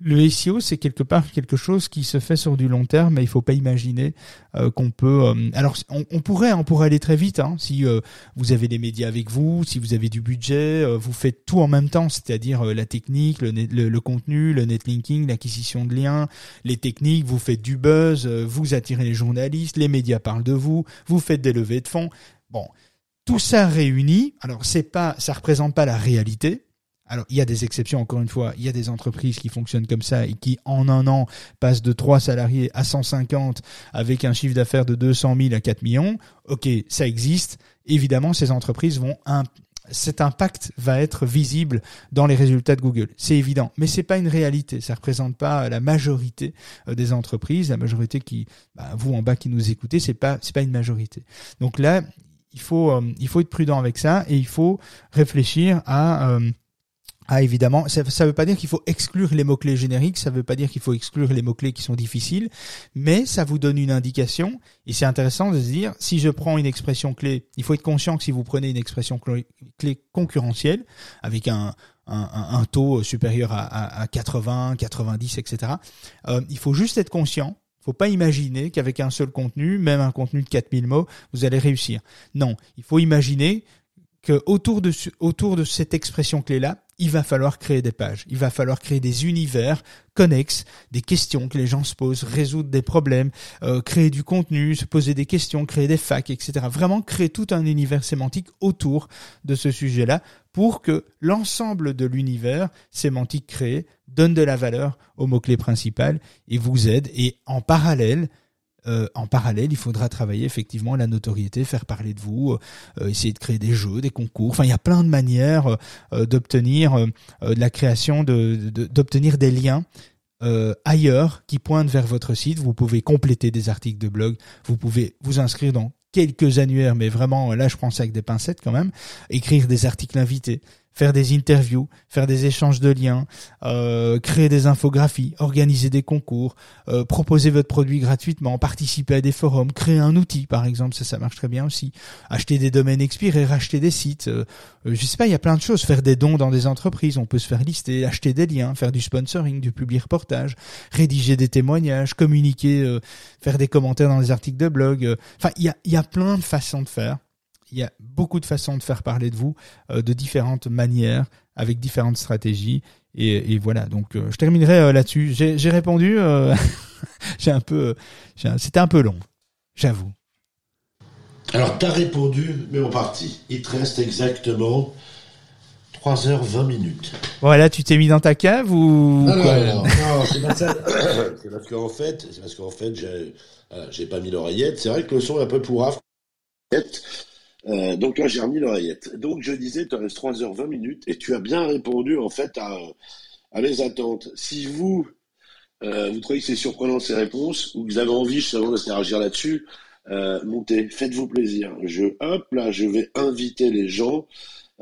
B: le SEO, c'est quelque part quelque chose qui se fait sur du long terme, mais il faut pas imaginer euh, qu'on peut. Euh, alors, on, pourrait, on pourrait aller très vite hein, si euh, vous avez les médias avec vous, si vous avez du budget, vous faites tout en même temps, c'est-à-dire la technique, le, le, contenu, le netlinking, l'acquisition de liens, les techniques. Vous faites du buzz, vous attirez les journalistes, les médias parlent de vous, vous faites des levées de fonds. Bon, tout ça réuni. Alors, c'est pas, ça représente pas la réalité alors, il y a des exceptions, encore une fois, il y a des entreprises qui fonctionnent comme ça et qui, en un an, passent de 3 salariés à 150 avec un chiffre d'affaires de 200 000 à 4 millions. Ok, ça existe. Évidemment, ces entreprises vont cet impact va être visible dans les résultats de Google. C'est évident, mais c'est pas une réalité. Ça représente pas la majorité euh, des entreprises. La majorité qui, bah, vous en bas qui nous écoutez, c'est pas, c'est pas une majorité. Donc là, il faut, euh, il faut être prudent avec ça et il faut réfléchir à euh, ah évidemment, ça ne veut pas dire qu'il faut exclure les mots-clés génériques, ça ne veut pas dire qu'il faut exclure les mots-clés qui sont difficiles, mais ça vous donne une indication, et c'est intéressant de se dire, si je prends une expression clé, il faut être conscient que si vous prenez une expression clé, concurrentielle, avec un, un, taux supérieur à, à, 80, 90, etc., il faut juste être conscient faut pas imaginer qu'avec un seul contenu, même un contenu de 4000 mots, vous allez réussir. Non, il faut imaginer que autour de, autour de cette expression clé-là, il va falloir créer des pages, il va falloir créer des univers connexes, des questions que les gens se posent, résoudre des problèmes, euh, créer du contenu, se poser des questions, créer des facs, etc. Vraiment créer tout un univers sémantique autour de ce sujet-là pour que l'ensemble de l'univers sémantique créé donne de la valeur au mot-clé principal et vous aide. Et en parallèle, euh, en parallèle, il faudra travailler effectivement la notoriété, faire parler de vous, euh, essayer de créer des jeux, des concours. Enfin, il y a plein de manières euh, d'obtenir la création, d'obtenir des liens ailleurs qui pointent vers votre site. Vous pouvez compléter des articles de blog, vous pouvez vous inscrire dans quelques annuaires, mais vraiment là je prends ça avec des pincettes quand même, écrire des articles invités faire des interviews, faire des échanges de liens, euh, créer des infographies, organiser des concours, euh, proposer votre produit gratuitement, participer à des forums, créer un outil par exemple, ça ça marche très bien aussi. Acheter des domaines expirés, racheter des sites, euh, euh, je sais pas, il y a plein de choses, faire des dons dans des entreprises, on peut se faire lister, acheter des liens, faire du sponsoring, du public reportage, rédiger des témoignages, communiquer, euh, faire des commentaires dans les articles de blog. Enfin, il y a, y a plein de façons de faire il y a beaucoup de façons de faire parler de vous, euh, de différentes manières, avec différentes stratégies. Et, voilà, donc euh, je terminerai euh, là-dessus. J'ai répondu, j'ai un peu, c'était un peu long, j'avoue.
C: Alors, tu as répondu, mais on partit. Il te reste exactement 3h20 minutes.
B: Voilà, tu t'es mis dans ta cave ou
C: Non, non, non, c'est pas ça. c'est parce qu'en fait, c'est parce qu'en fait, j'ai pas mis l'oreillette. C'est vrai que le son est un peu pourrave. Euh, donc là, j'ai remis l'oreillette. Donc je disais, tu restes 3h20 minutes et tu as bien répondu en fait à, à mes attentes. Si vous, euh, vous trouvez que c'est surprenant ces réponses ou que vous avez envie justement de réagir là-dessus, euh, montez, faites-vous plaisir. Je, hop, là, je vais inviter les gens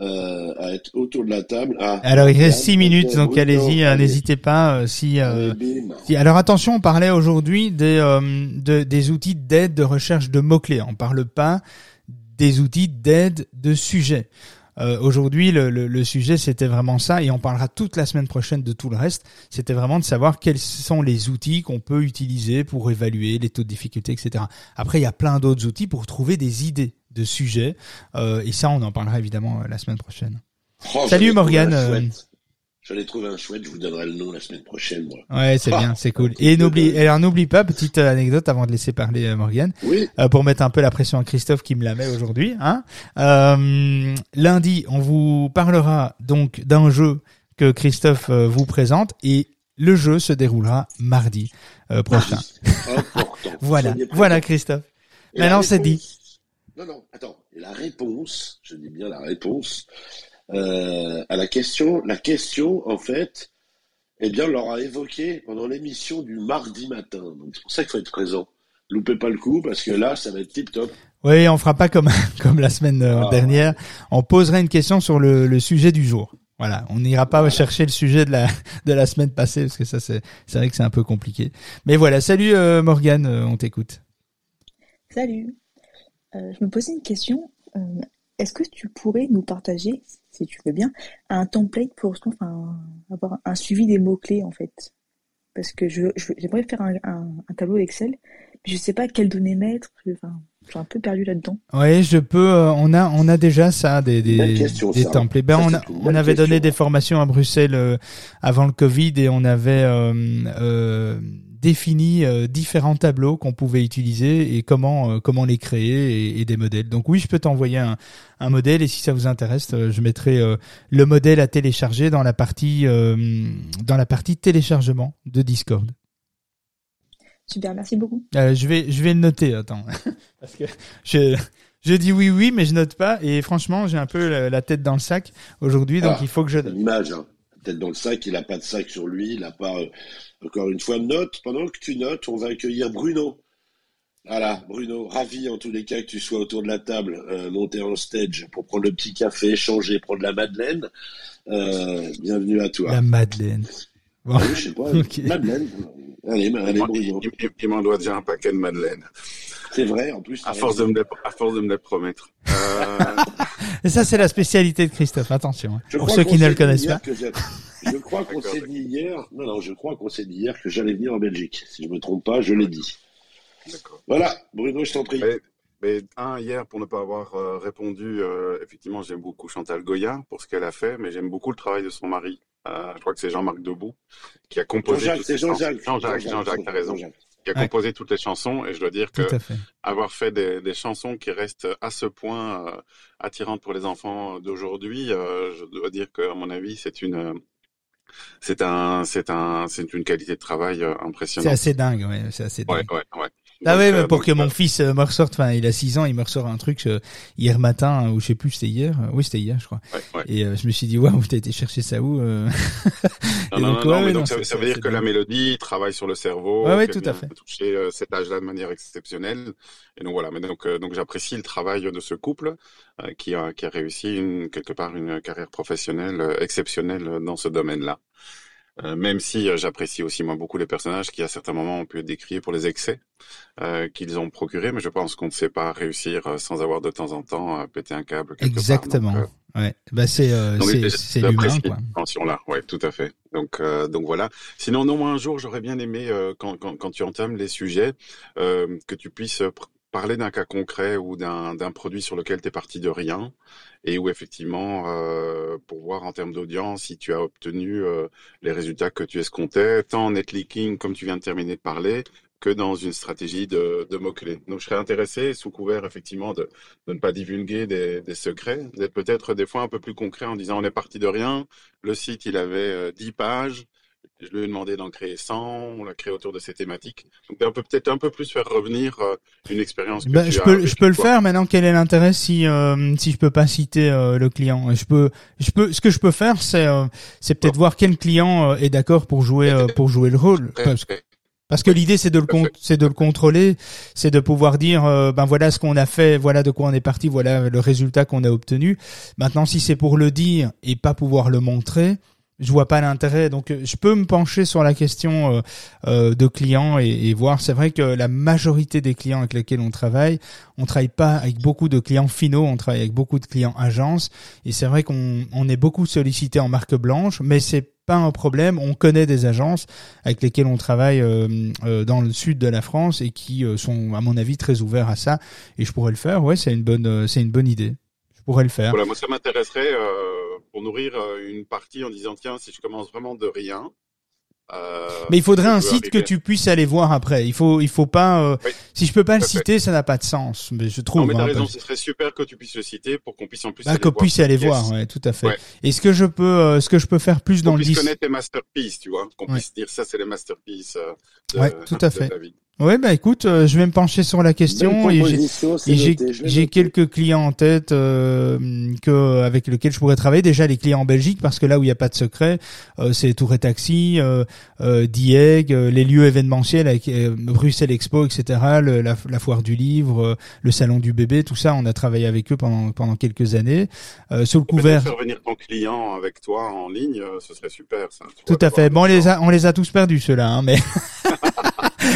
C: euh, à être autour de la table.
B: alors il reste 6 minutes, donc allez-y, n'hésitez pas. si, si, alors attention, on parlait aujourd'hui des, de, des outils d'aide de recherche de mots-clés. On parle pas des outils d'aide de sujet. Euh, Aujourd'hui, le, le, sujet, c'était vraiment ça, et on parlera toute la semaine prochaine de tout le reste. C'était vraiment de savoir quels sont les outils qu'on peut utiliser pour évaluer les taux de difficulté, etc. Après, il y a plein d'autres outils pour trouver des idées de sujets, euh, et ça, on en parlera évidemment euh, la semaine prochaine.
C: Oh, Salut Morgane. J'en ai trouvé un chouette, je vous donnerai le nom la semaine prochaine. Moi.
B: Ouais, c'est bien, c'est cool. Et n'oublie, alors n'oublie pas, petite euh, anecdote avant de laisser parler euh, Morgane,
C: oui.
B: Euh, pour mettre un peu la pression à Christophe qui me la met aujourd'hui. Hein. Euh, lundi, on vous parlera donc d'un jeu que Christophe vous présente et le jeu se déroulera mardi prochain. voilà, voilà Christophe. Maintenant c'est dit.
C: Non, non, attends. la réponse, je dis bien la réponse, euh, à la question. La question, en fait, eh bien, on l'aura évoqué pendant l'émission du mardi matin. Donc c'est pour ça qu'il faut être présent. Loupez pas le coup parce que là, ça va être tip top.
B: Oui, on fera pas comme comme la semaine euh, ah. dernière. On posera une question sur le, le sujet du jour. Voilà, on n'ira pas chercher le sujet de la de la semaine passée parce que ça c'est c'est vrai que c'est un peu compliqué. Mais voilà, salut euh, Morgane, euh, on t'écoute.
D: Salut. je me posais une question. Est-ce que tu pourrais nous partager si tu veux bien, un template pour enfin, avoir un suivi des mots-clés, en fait. parce que je, je- j'aimerais faire un, un, un tableau Excel, mais je sais pas quelles données mettre. je- Enfin, je suis un peu perdu là-dedans.
B: Oui, je peux. euh, on a, on a déjà ça, des des,
C: question,
B: des
C: ça.
B: templates. Ben,
C: Ça,
B: on, a- on avait donné des formations à Bruxelles euh, avant le Covid et on avait euh, euh, défini euh, différents tableaux qu'on pouvait utiliser et comment euh, comment les créer et, et des modèles. Donc oui, je peux t'envoyer un, un modèle et si ça vous intéresse, euh, je mettrai euh, le modèle à télécharger dans la partie euh, dans la partie téléchargement de Discord.
D: Super, merci beaucoup.
B: Euh, je vais, je vais le noter. Attends, parce que je, je dis oui, oui, mais je note pas. Et franchement, j'ai un peu la, la tête dans le sac aujourd'hui, donc
C: Ah.
B: il faut que je.
C: C'est l'image, hein. Peut-être dans le sac, il n'a pas de sac sur lui, il n'a pas. Encore une fois, note. Pendant que tu notes, on va accueillir Bruno. Voilà, Bruno, ravi en tous les cas que tu sois autour de la table, euh, monter en stage pour prendre le petit café, échanger, prendre la madeleine. Euh, bienvenue à toi.
B: La Madeleine. Bon.
C: Ah oui, je sais pas. Madeleine. Allez, Bruno.
E: il- il- il m'en doit déjà un paquet de madeleine.
C: C'est vrai, en plus.
E: À force de me les, à force de me les promettre. Euh,
B: Et ça, c'est la spécialité de Christophe. Attention. hein.
C: Je
B: Pour ceux qui ne le connaissent pas.
C: Je crois qu'on s'est dit hier. Non, non, je crois qu'on s'est dit hier que j'allais venir en Belgique. Si je me trompe pas, je l'ai dit.
E: D'accord.
C: Voilà, Bruno, je t'en prie.
E: Mais, mais un, hier, pour ne pas avoir euh, répondu, euh, effectivement, j'aime beaucoup Chantal Goya pour ce qu'elle a fait, mais j'aime beaucoup le travail de son mari. Euh, je crois que c'est Jean-Marc Debout qui a composé.
C: Jean-Jacques,
E: toutes
C: c'est. Jean-Jacques.
E: Jean-Jacques, Jean-Jacques, t'as raison.
C: Jean-Jacques.
E: Qui a
B: Ouais.
E: composé toutes les chansons, et je dois dire que avoir fait des, des chansons qui restent à ce point euh, attirantes pour les enfants d'aujourd'hui, euh, je dois dire que, à mon avis, c'est une, euh, c'est un, c'est un, c'est une qualité de travail euh,
B: C'est
E: impressionnante.
B: assez dingue. Ouais, c'est assez dingue.
E: Ouais, ouais, ouais.
B: Ah ouais,
E: euh,
B: mais pour
E: donc,
B: que mon fils euh, me ressorte, enfin, il a 6 ans, il me ressort un truc euh, hier matin, ou je sais plus, c'était hier. Oui, c'était hier, je crois.
E: ouais, ouais.
B: Et je me suis dit, waouh, t'as été chercher ça où
E: Non, non,
B: donc,
E: non, mais donc ça, veut dire que la mélodie travaille sur le cerveau,
B: ouais,
E: qu'elle
B: tout à fait.
E: toucher cet âge-là de manière exceptionnelle. Et donc voilà, mais donc, donc j'apprécie le travail de ce couple qui a qui a réussi une, quelque part une carrière professionnelle exceptionnelle dans ce domaine-là. Euh, même si euh, j'apprécie aussi moi beaucoup les personnages qui à certains moments ont pu être décriés pour les excès euh, qu'ils ont procurés, mais je pense qu'on ne sait pas réussir euh, sans avoir de temps en temps pété un câble. quelque part.
B: Exactement.
E: Donc,
B: Ouais. Bah c'est c'est l'humain, quoi.
E: cette dimension-là, ouais, tout à fait. Donc, euh, donc voilà. Sinon, non, moi un jour, j'aurais bien aimé euh, quand, quand, quand tu entames les sujets, euh, que tu puisses parler d'un cas concret ou d'un produit sur lequel tu es parti de rien et où effectivement, euh, pour voir en termes d'audience si tu as obtenu euh, les résultats que tu escomptais, tant en netleaking comme tu viens de terminer de parler, que dans une stratégie de, de mots-clés. Donc je serais intéressé, sous couvert effectivement de, de ne pas divulguer des, des secrets, d'être peut-être des fois un peu plus concret en disant on est parti de rien, le site il avait euh, 10 pages, je lui ai demandé d'en créer 100, on l'a créé autour de ces thématiques. Donc on peut peut-être un peu plus faire revenir euh, une expérience que
B: Ben,
E: tu
B: je
E: as
B: peux, je peux le faire. Maintenant, quel est l'intérêt si euh, si je peux pas citer euh, le client? Je peux, je peux. Ce que je peux faire, c'est euh, c'est peut-être voir quel client euh, est d'accord pour jouer euh, pour jouer le rôle.
E: Après,
B: Parce,
E: après,
B: parce que l'idée, c'est de le c'est de le contrôler, c'est de pouvoir dire, ben voilà ce qu'on a fait, voilà de quoi on est parti, voilà le résultat qu'on a obtenu. Maintenant, si c'est pour le dire et pas pouvoir le montrer. Je vois pas l'intérêt, donc euh, je peux me pencher sur la question euh, euh, de clients et, et voir. C'est vrai que la majorité des clients avec lesquels on travaille, on travaille pas avec beaucoup de clients finaux, on travaille avec beaucoup de clients agences. Et c'est vrai qu'on on est beaucoup sollicité en marque blanche, mais c'est pas un problème. On connaît des agences avec lesquelles on travaille euh, euh, dans le sud de la France et qui euh, sont, à mon avis, très ouverts à ça. Et je pourrais le faire. Ouais, c'est une bonne, c'est une bonne idée. Je pourrais le faire.
E: Voilà, moi ça m'intéresserait euh, pour nourrir euh, une partie en disant tiens si je commence vraiment de rien. euh,
B: Mais il faudrait un site que tu puisses aller voir après. Il faut, il faut pas. euh,
E: Oui.
B: Si je peux pas le
E: fait.
B: citer, ça n'a pas de sens. Mais je trouve.
E: Non mais t'as
B: hein,
E: raison,
B: parce-
E: ce serait super que tu puisses le citer pour qu'on puisse en plus
B: Bah, qu'on puisse aller voir, ouais, tout à fait.
E: Ouais.
B: Et ce que je peux, euh, ce que je peux faire plus dans
E: Qu'on
B: le
E: puisse
B: dis.
E: connaître tes masterpieces, tu vois, qu'on
B: Ouais.
E: puisse dire ça c'est les masterpieces euh, de,
B: Ouais, tout à fait. Ouais, bah écoute, euh, je vais me pencher sur la question et j'ai quelques clients en tête euh, que avec lesquels je pourrais travailler. Déjà les clients en Belgique parce que là où il n'y a pas de secret, euh, c'est Tour et Taxi, euh, euh, Dieg, euh, les lieux événementiels avec euh, Bruxelles Expo, etc. le- la, la foire du livre, euh, le salon du bébé, tout ça, on a travaillé avec eux pendant pendant quelques années. Euh, sous le couvert.
E: faire venir ton client avec toi en ligne, euh, ce serait super ça.
B: Tout à fait. Bon, on les a, on les a tous perdus ceux-là, hein, mais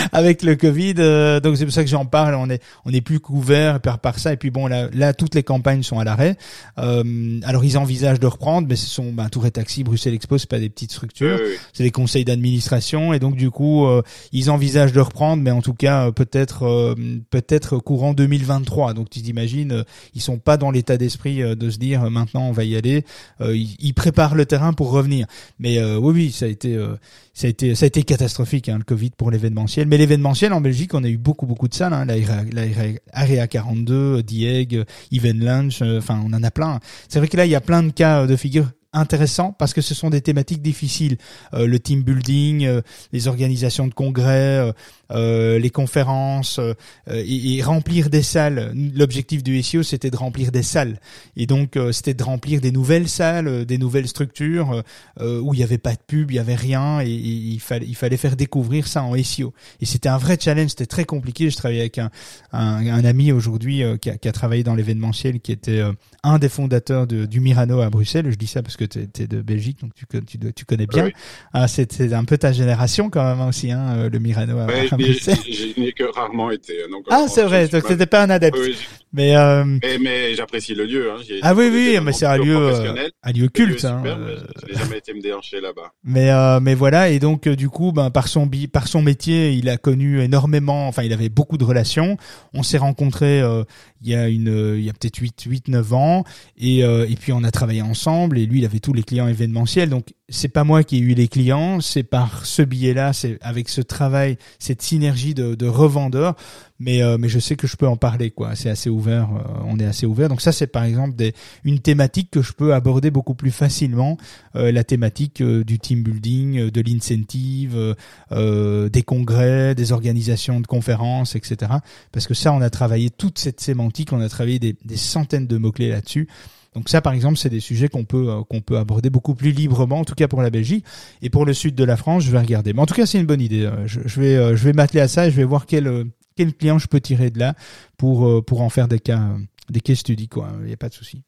B: avec le Covid. euh, donc c'est pour ça que j'en parle. On est on est plus couvert par par ça. Et puis bon là là toutes les campagnes sont à l'arrêt. Euh, alors ils envisagent de reprendre, mais ce sont ben, Tour et Taxi, Bruxelles Expo, c'est pas des petites structures.
E: Oui, oui.
B: C'est des conseils d'administration et donc du coup euh, ils envisagent de reprendre, mais en tout cas euh, peut-être euh, peut-être courant 2023. Donc tu t'imagines, ils sont pas dans l'état d'esprit de se dire maintenant on va y aller. Euh, ils, ils préparent le terrain pour revenir. Mais euh, oui oui ça a été euh, ça a été ça a été catastrophique hein, le Covid pour l'événementiel. Mais l'événementiel en Belgique on a eu beaucoup beaucoup de salles. Hein, la, Area- la Area- Area 42, euh, Dieg, Even Lunch, euh, enfin on en a plein. C'est vrai que là il y a plein de cas de figure intéressants parce que ce sont des thématiques difficiles. Euh, le team building, euh, les organisations de congrès, euh, euh, les conférences euh, et, et remplir des salles. L'objectif du SEO, c'était de remplir des salles. Et donc, euh, c'était de remplir des nouvelles salles, euh, des nouvelles structures euh, euh, où il n'y avait pas de pub, il y avait rien et, il, fallait, il fallait faire découvrir ça en SEO. Et c'était un vrai challenge, c'était très compliqué. Je travaillais avec un, un, un ami aujourd'hui euh, qui, qui a travaillé dans l'événementiel, qui était euh, un des fondateurs de, du Mirano à Bruxelles. Je dis ça parce que tu es, de Belgique, donc tu, tu, tu connais bien.
E: Oui.
B: Ah, c'est c'est un peu ta génération quand même aussi, hein, euh, le Mirano
E: Ouais, je n'ai que rarement été. Donc,
B: Ah,
E: euh,
B: c'est vrai, donc c'était pas un adepte.
E: Oui,
B: Mais, euh,
E: mais, mais j'apprécie le lieu. Hein.
B: Ah oui, oui, mais c'est un lieu, euh, un lieu culte. Hein, euh,
E: n'ai jamais été me déhancher là-bas.
B: Mais euh, mais voilà et donc euh, du coup ben par son bi- par son métier il a connu énormément enfin il avait beaucoup de relations on s'est rencontrés euh, il y a une il y a peut-être 8 8 9 ans et euh, et puis on a travaillé ensemble et lui il avait tous les clients événementiels donc c'est pas moi qui ai eu les clients c'est par ce biais là c'est avec ce travail cette synergie de de revendeurs mais euh, mais je sais que je peux en parler quoi c'est assez ouvert euh, on est assez ouvert donc ça c'est par exemple des une thématique que je peux aborder beaucoup plus facilement euh, la thématique euh, du team building, euh, de l'incentive, euh, des congrès, des organisations de conférences, etc. Parce que ça, on a travaillé toute cette sémantique, on a travaillé des, des centaines de mots-clés là-dessus. Donc ça, par exemple, c'est des sujets qu'on peut euh, qu'on peut aborder beaucoup plus librement, en tout cas pour la Belgique et pour le sud de la France, je vais regarder. Mais en tout cas, c'est une bonne idée. Euh, Je, je vais euh, je vais m'atteler à ça et je vais voir quel quel client je peux tirer de là pour pour en faire des cas des case studies quoi. Il y a pas de souci.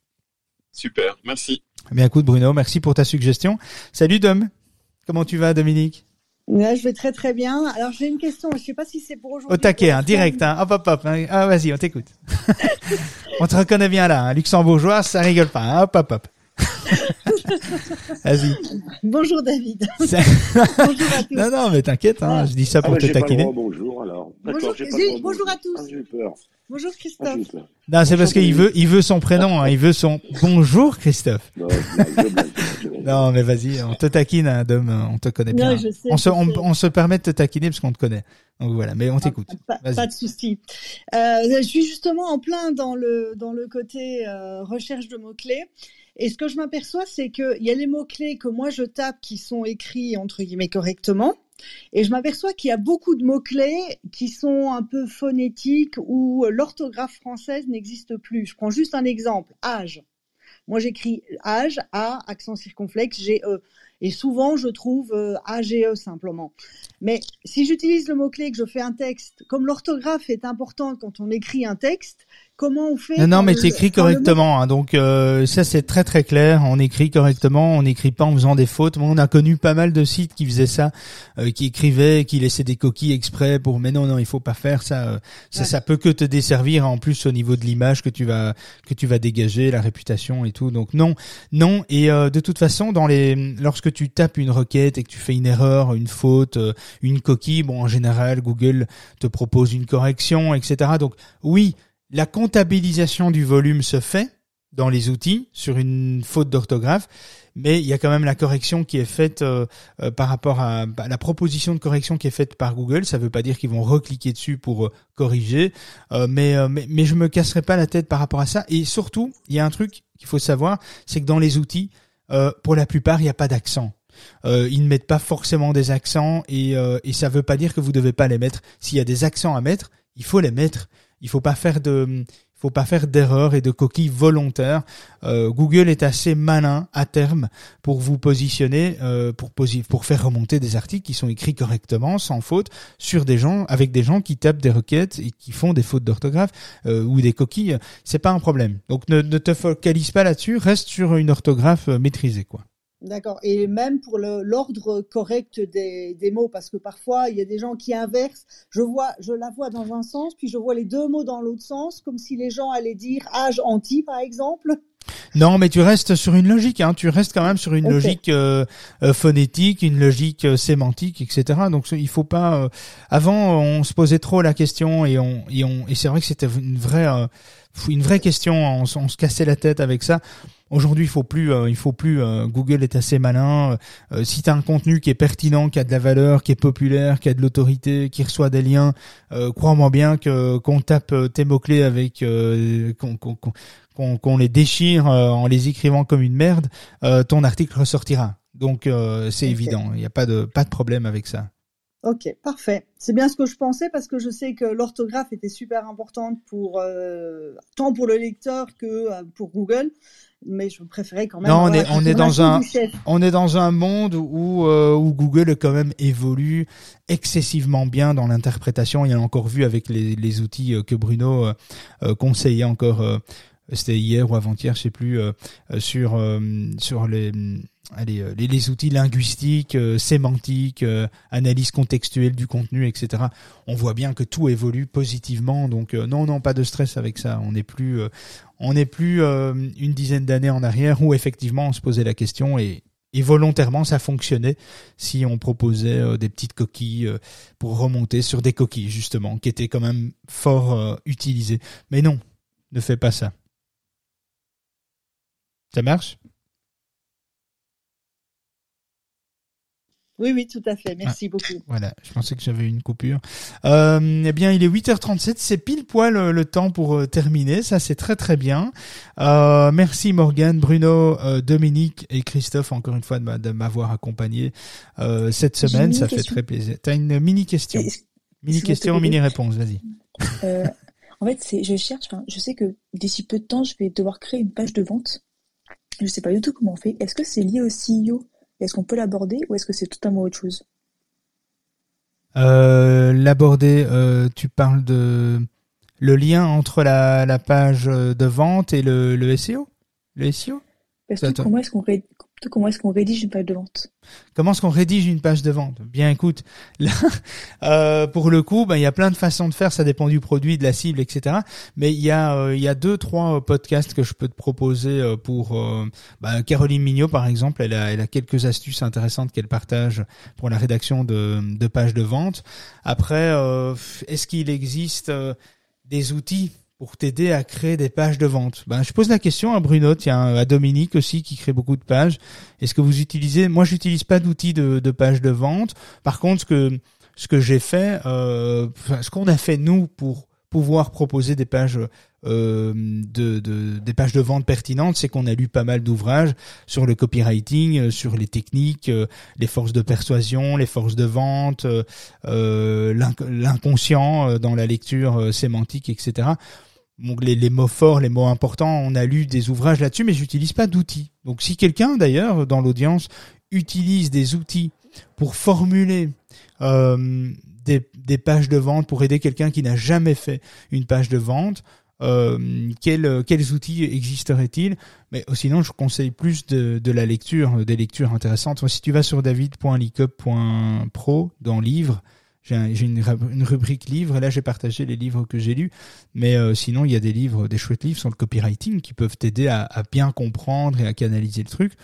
E: Super, merci.
B: Bien écoute Bruno, merci pour ta suggestion. Salut Dom. Comment tu vas Dominique?
F: Là, je vais très très bien. Alors j'ai une question. Je sais pas si c'est pour aujourd'hui.
B: Au taquet, hein, direct, hein. hop hop hop. hein. Ah vas-y, on t'écoute. on te reconnaît bien là, hein. luxembourgeois, ça rigole pas, hein. hop hop hop. vas-y.
F: Bonjour David.
B: Ça-
F: Bonjour à tous.
B: non non, mais t'inquiète, hein, je dis ça
C: Ah
B: pour
C: bah,
B: te
C: j'ai pas le
B: taquiner.
C: droit, bonjour alors.
F: Bonjour,
C: droit,
F: bonjour à tous.
C: Ah, j'ai eu peur.
F: Bonjour
C: Ah,
F: Christophe.
C: eu peur.
B: Non, c'est parce
C: Bonjour,
B: qu'il veut, il veut son prénom, hein. il veut son bonjour Christophe.
C: Non,
B: mais vas-y, on te taquine, hein, Dom, on te connaît bien.
F: Non, je sais,
B: on se, on, se permet de te taquiner parce qu'on te connaît. Donc voilà, mais on t'écoute.
F: Pas de souci. Euh, je suis justement en plein dans le dans le côté euh, recherche de mots clés. Et ce que je m'aperçois, c'est qu'il y a les mots clés que moi je tape qui sont écrits entre guillemets correctement. Et je m'aperçois qu'il y a beaucoup de mots clés qui sont un peu phonétiques où l'orthographe française n'existe plus. Je prends juste un exemple. Âge. Moi, j'écris âge, A, accent circonflexe, G, E. Et souvent, je trouve euh, AGE simplement. Mais si j'utilise le mot-clé, que je fais un texte, comme l'orthographe est importante quand on écrit un texte, comment on fait
B: Non, non, mais tu écris
F: mot-
B: correctement. hein, donc euh, ça, c'est très très clair. On écrit correctement. On n'écrit pas en faisant des fautes. Moi, on a connu pas mal de sites qui faisaient ça, euh, qui écrivaient, qui laissaient des coquilles exprès pour. Mais non, non, il faut pas faire ça. euh, Ça,
F: Ouais.
B: ça peut que te desservir en plus au niveau de l'image que tu vas que tu vas dégager, la réputation et tout. Donc non, non. Et euh, de toute façon, dans les lorsque tu tapes une requête et que tu fais une erreur, une faute, euh, une coquille, bon, en général, Google te propose une correction, etc. Donc oui, la comptabilisation du volume se fait dans les outils sur une faute d'orthographe, mais il y a quand même la correction qui est faite euh, euh, par rapport à bah, la proposition de correction qui est faite par Google. Ça ne veut pas dire qu'ils vont recliquer dessus pour corriger, mais, mais mais je me casserai pas la tête par rapport à ça. Et surtout, il y a un truc qu'il faut savoir, c'est que dans les outils, euh, pour la plupart, il n'y a pas d'accent. Euh, ils ne mettent pas forcément des accents et, euh, ça veut pas dire que vous devez pas les mettre. S'il y a des accents à mettre, il faut les mettre. Il faut pas faire de, faut pas faire d'erreurs et de coquilles volontaires. Euh, Google est assez malin à terme pour vous positionner, euh, pour faire remonter des articles qui sont écrits correctement, sans faute, sur des gens, avec des gens qui tapent des requêtes et qui font des fautes d'orthographe euh, ou des coquilles. C'est pas un problème. Donc ne, ne te focalise pas là-dessus. Reste sur une orthographe maîtrisée, quoi.
F: D'accord. Et même pour l'ordre correct des, des mots, parce que parfois il y a des gens qui inversent. Je vois, je la vois dans un sens, puis je vois les deux mots dans l'autre sens, comme si les gens allaient dire âge anti, par exemple.
B: Non, mais tu restes sur une logique, hein. Tu restes quand même sur une logique euh, euh, phonétique, une logique euh, sémantique, etc. Donc il faut pas. euh, Avant, on se posait trop la question et on et on et c'est vrai que c'était une vraie euh, une vraie question. On se cassait la tête avec ça. Aujourd'hui, il faut plus, euh, il faut plus. euh, Google est assez malin. Euh, si tu as un contenu qui est pertinent, qui a de la valeur, qui est populaire, qui a de l'autorité, qui reçoit des liens, crois-moi bien que qu'on tape tes mots clés avec qu'on les déchire en les écrivant comme une merde, ton article ressortira. Donc c'est évident. Il n'y a pas de pas de problème avec ça.
F: Ok, parfait. C'est bien ce que je pensais parce que je sais que l'orthographe était super importante pour euh, tant pour le lecteur que euh, pour Google, mais je préférais quand même.
B: Non, on est-
F: la
B: on est dans un-. On est dans un monde où, euh, où Google quand même évolue excessivement bien dans l'interprétation. Il y a encore vu avec les, les outils euh, que Bruno euh, conseillait encore. C'était hier ou avant-hier, je sais plus, euh, euh, sur euh, les outils linguistiques, sémantiques, analyse contextuelle du contenu, etc. On voit bien que tout évolue positivement. Donc non, non, pas de stress avec ça. On n'est plus, une dizaine d'années en arrière où effectivement on se posait la question et, et volontairement ça fonctionnait si on proposait des petites coquilles pour remonter sur des coquilles justement qui étaient quand même fort utilisées. Mais non, ne fais pas ça. Ça marche?
F: Oui, oui, tout à fait. Merci beaucoup.
B: Voilà, je pensais que j'avais une coupure. Euh, eh bien, il est 8h37, c'est pile poil euh, le temps pour euh, terminer, ça c'est très très bien. Euh, merci Morgane, Bruno, euh, Dominique et Christophe encore une fois de m'a- de m'avoir accompagné cette semaine, ça fait très plaisir. T'as une mini question, mini question, mini réponse, vas-y.
D: En fait, c'est, je cherche, enfin, je sais que d'ici peu de temps, je vais devoir créer une page de vente. Je sais pas du tout comment on fait. Est-ce que c'est lié au CEO? Est-ce qu'on peut l'aborder ou est-ce que c'est totalement autre chose?
B: Euh, L'aborder, euh, tu parles de le lien entre la, la page de vente et le, le SEO, le SEO.
D: Parce que comment est-ce qu'on ré- comment est-ce qu'on rédige une page de vente?
B: Comment est-ce qu'on rédige une page de vente? Bien, écoute, là, euh, pour le coup, ben, il y a plein de façons de faire, ça dépend du produit, de la cible, etc. Mais il y a, euh, il y a deux, trois euh, podcasts que je peux te proposer pour ben, Caroline Mignot, par exemple. Elle a, elle a quelques astuces intéressantes qu'elle partage pour la rédaction de, de pages de vente. Après, est-ce qu'il existe des outils? Pour t'aider à créer des pages de vente Ben, je pose la question à Bruno, tiens, à Dominique aussi qui crée beaucoup de pages. Est-ce que vous utilisez Moi, j'utilise pas d'outils de, de page de vente. Par contre, ce que ce que j'ai fait, euh, ce qu'on a fait nous pour pouvoir proposer des pages euh, de, de des pages de vente pertinentes, c'est qu'on a lu pas mal d'ouvrages sur le copywriting, euh, sur les techniques, euh, les forces de persuasion, les forces de vente, euh, euh, l'inc- l'inconscient euh, dans la lecture sémantique, etc. Les, mots forts, les mots importants, on a lu des ouvrages là-dessus, mais j'utilise pas d'outils. Donc si quelqu'un d'ailleurs dans l'audience utilise des outils pour formuler euh, des, pages de vente, pour aider quelqu'un qui n'a jamais fait une page de vente, euh, quels, quels outils existeraient-ils? Mais euh, sinon, je conseille plus de, la lecture, des lectures intéressantes. Si tu vas sur david.licop.pro dans livres, j'ai un- j'ai une, une rubrique livres, et là j'ai partagé les livres que j'ai lus, mais euh, sinon il y a des livres, des chouettes livres sur le copywriting qui peuvent t'aider à, bien comprendre et à canaliser le truc.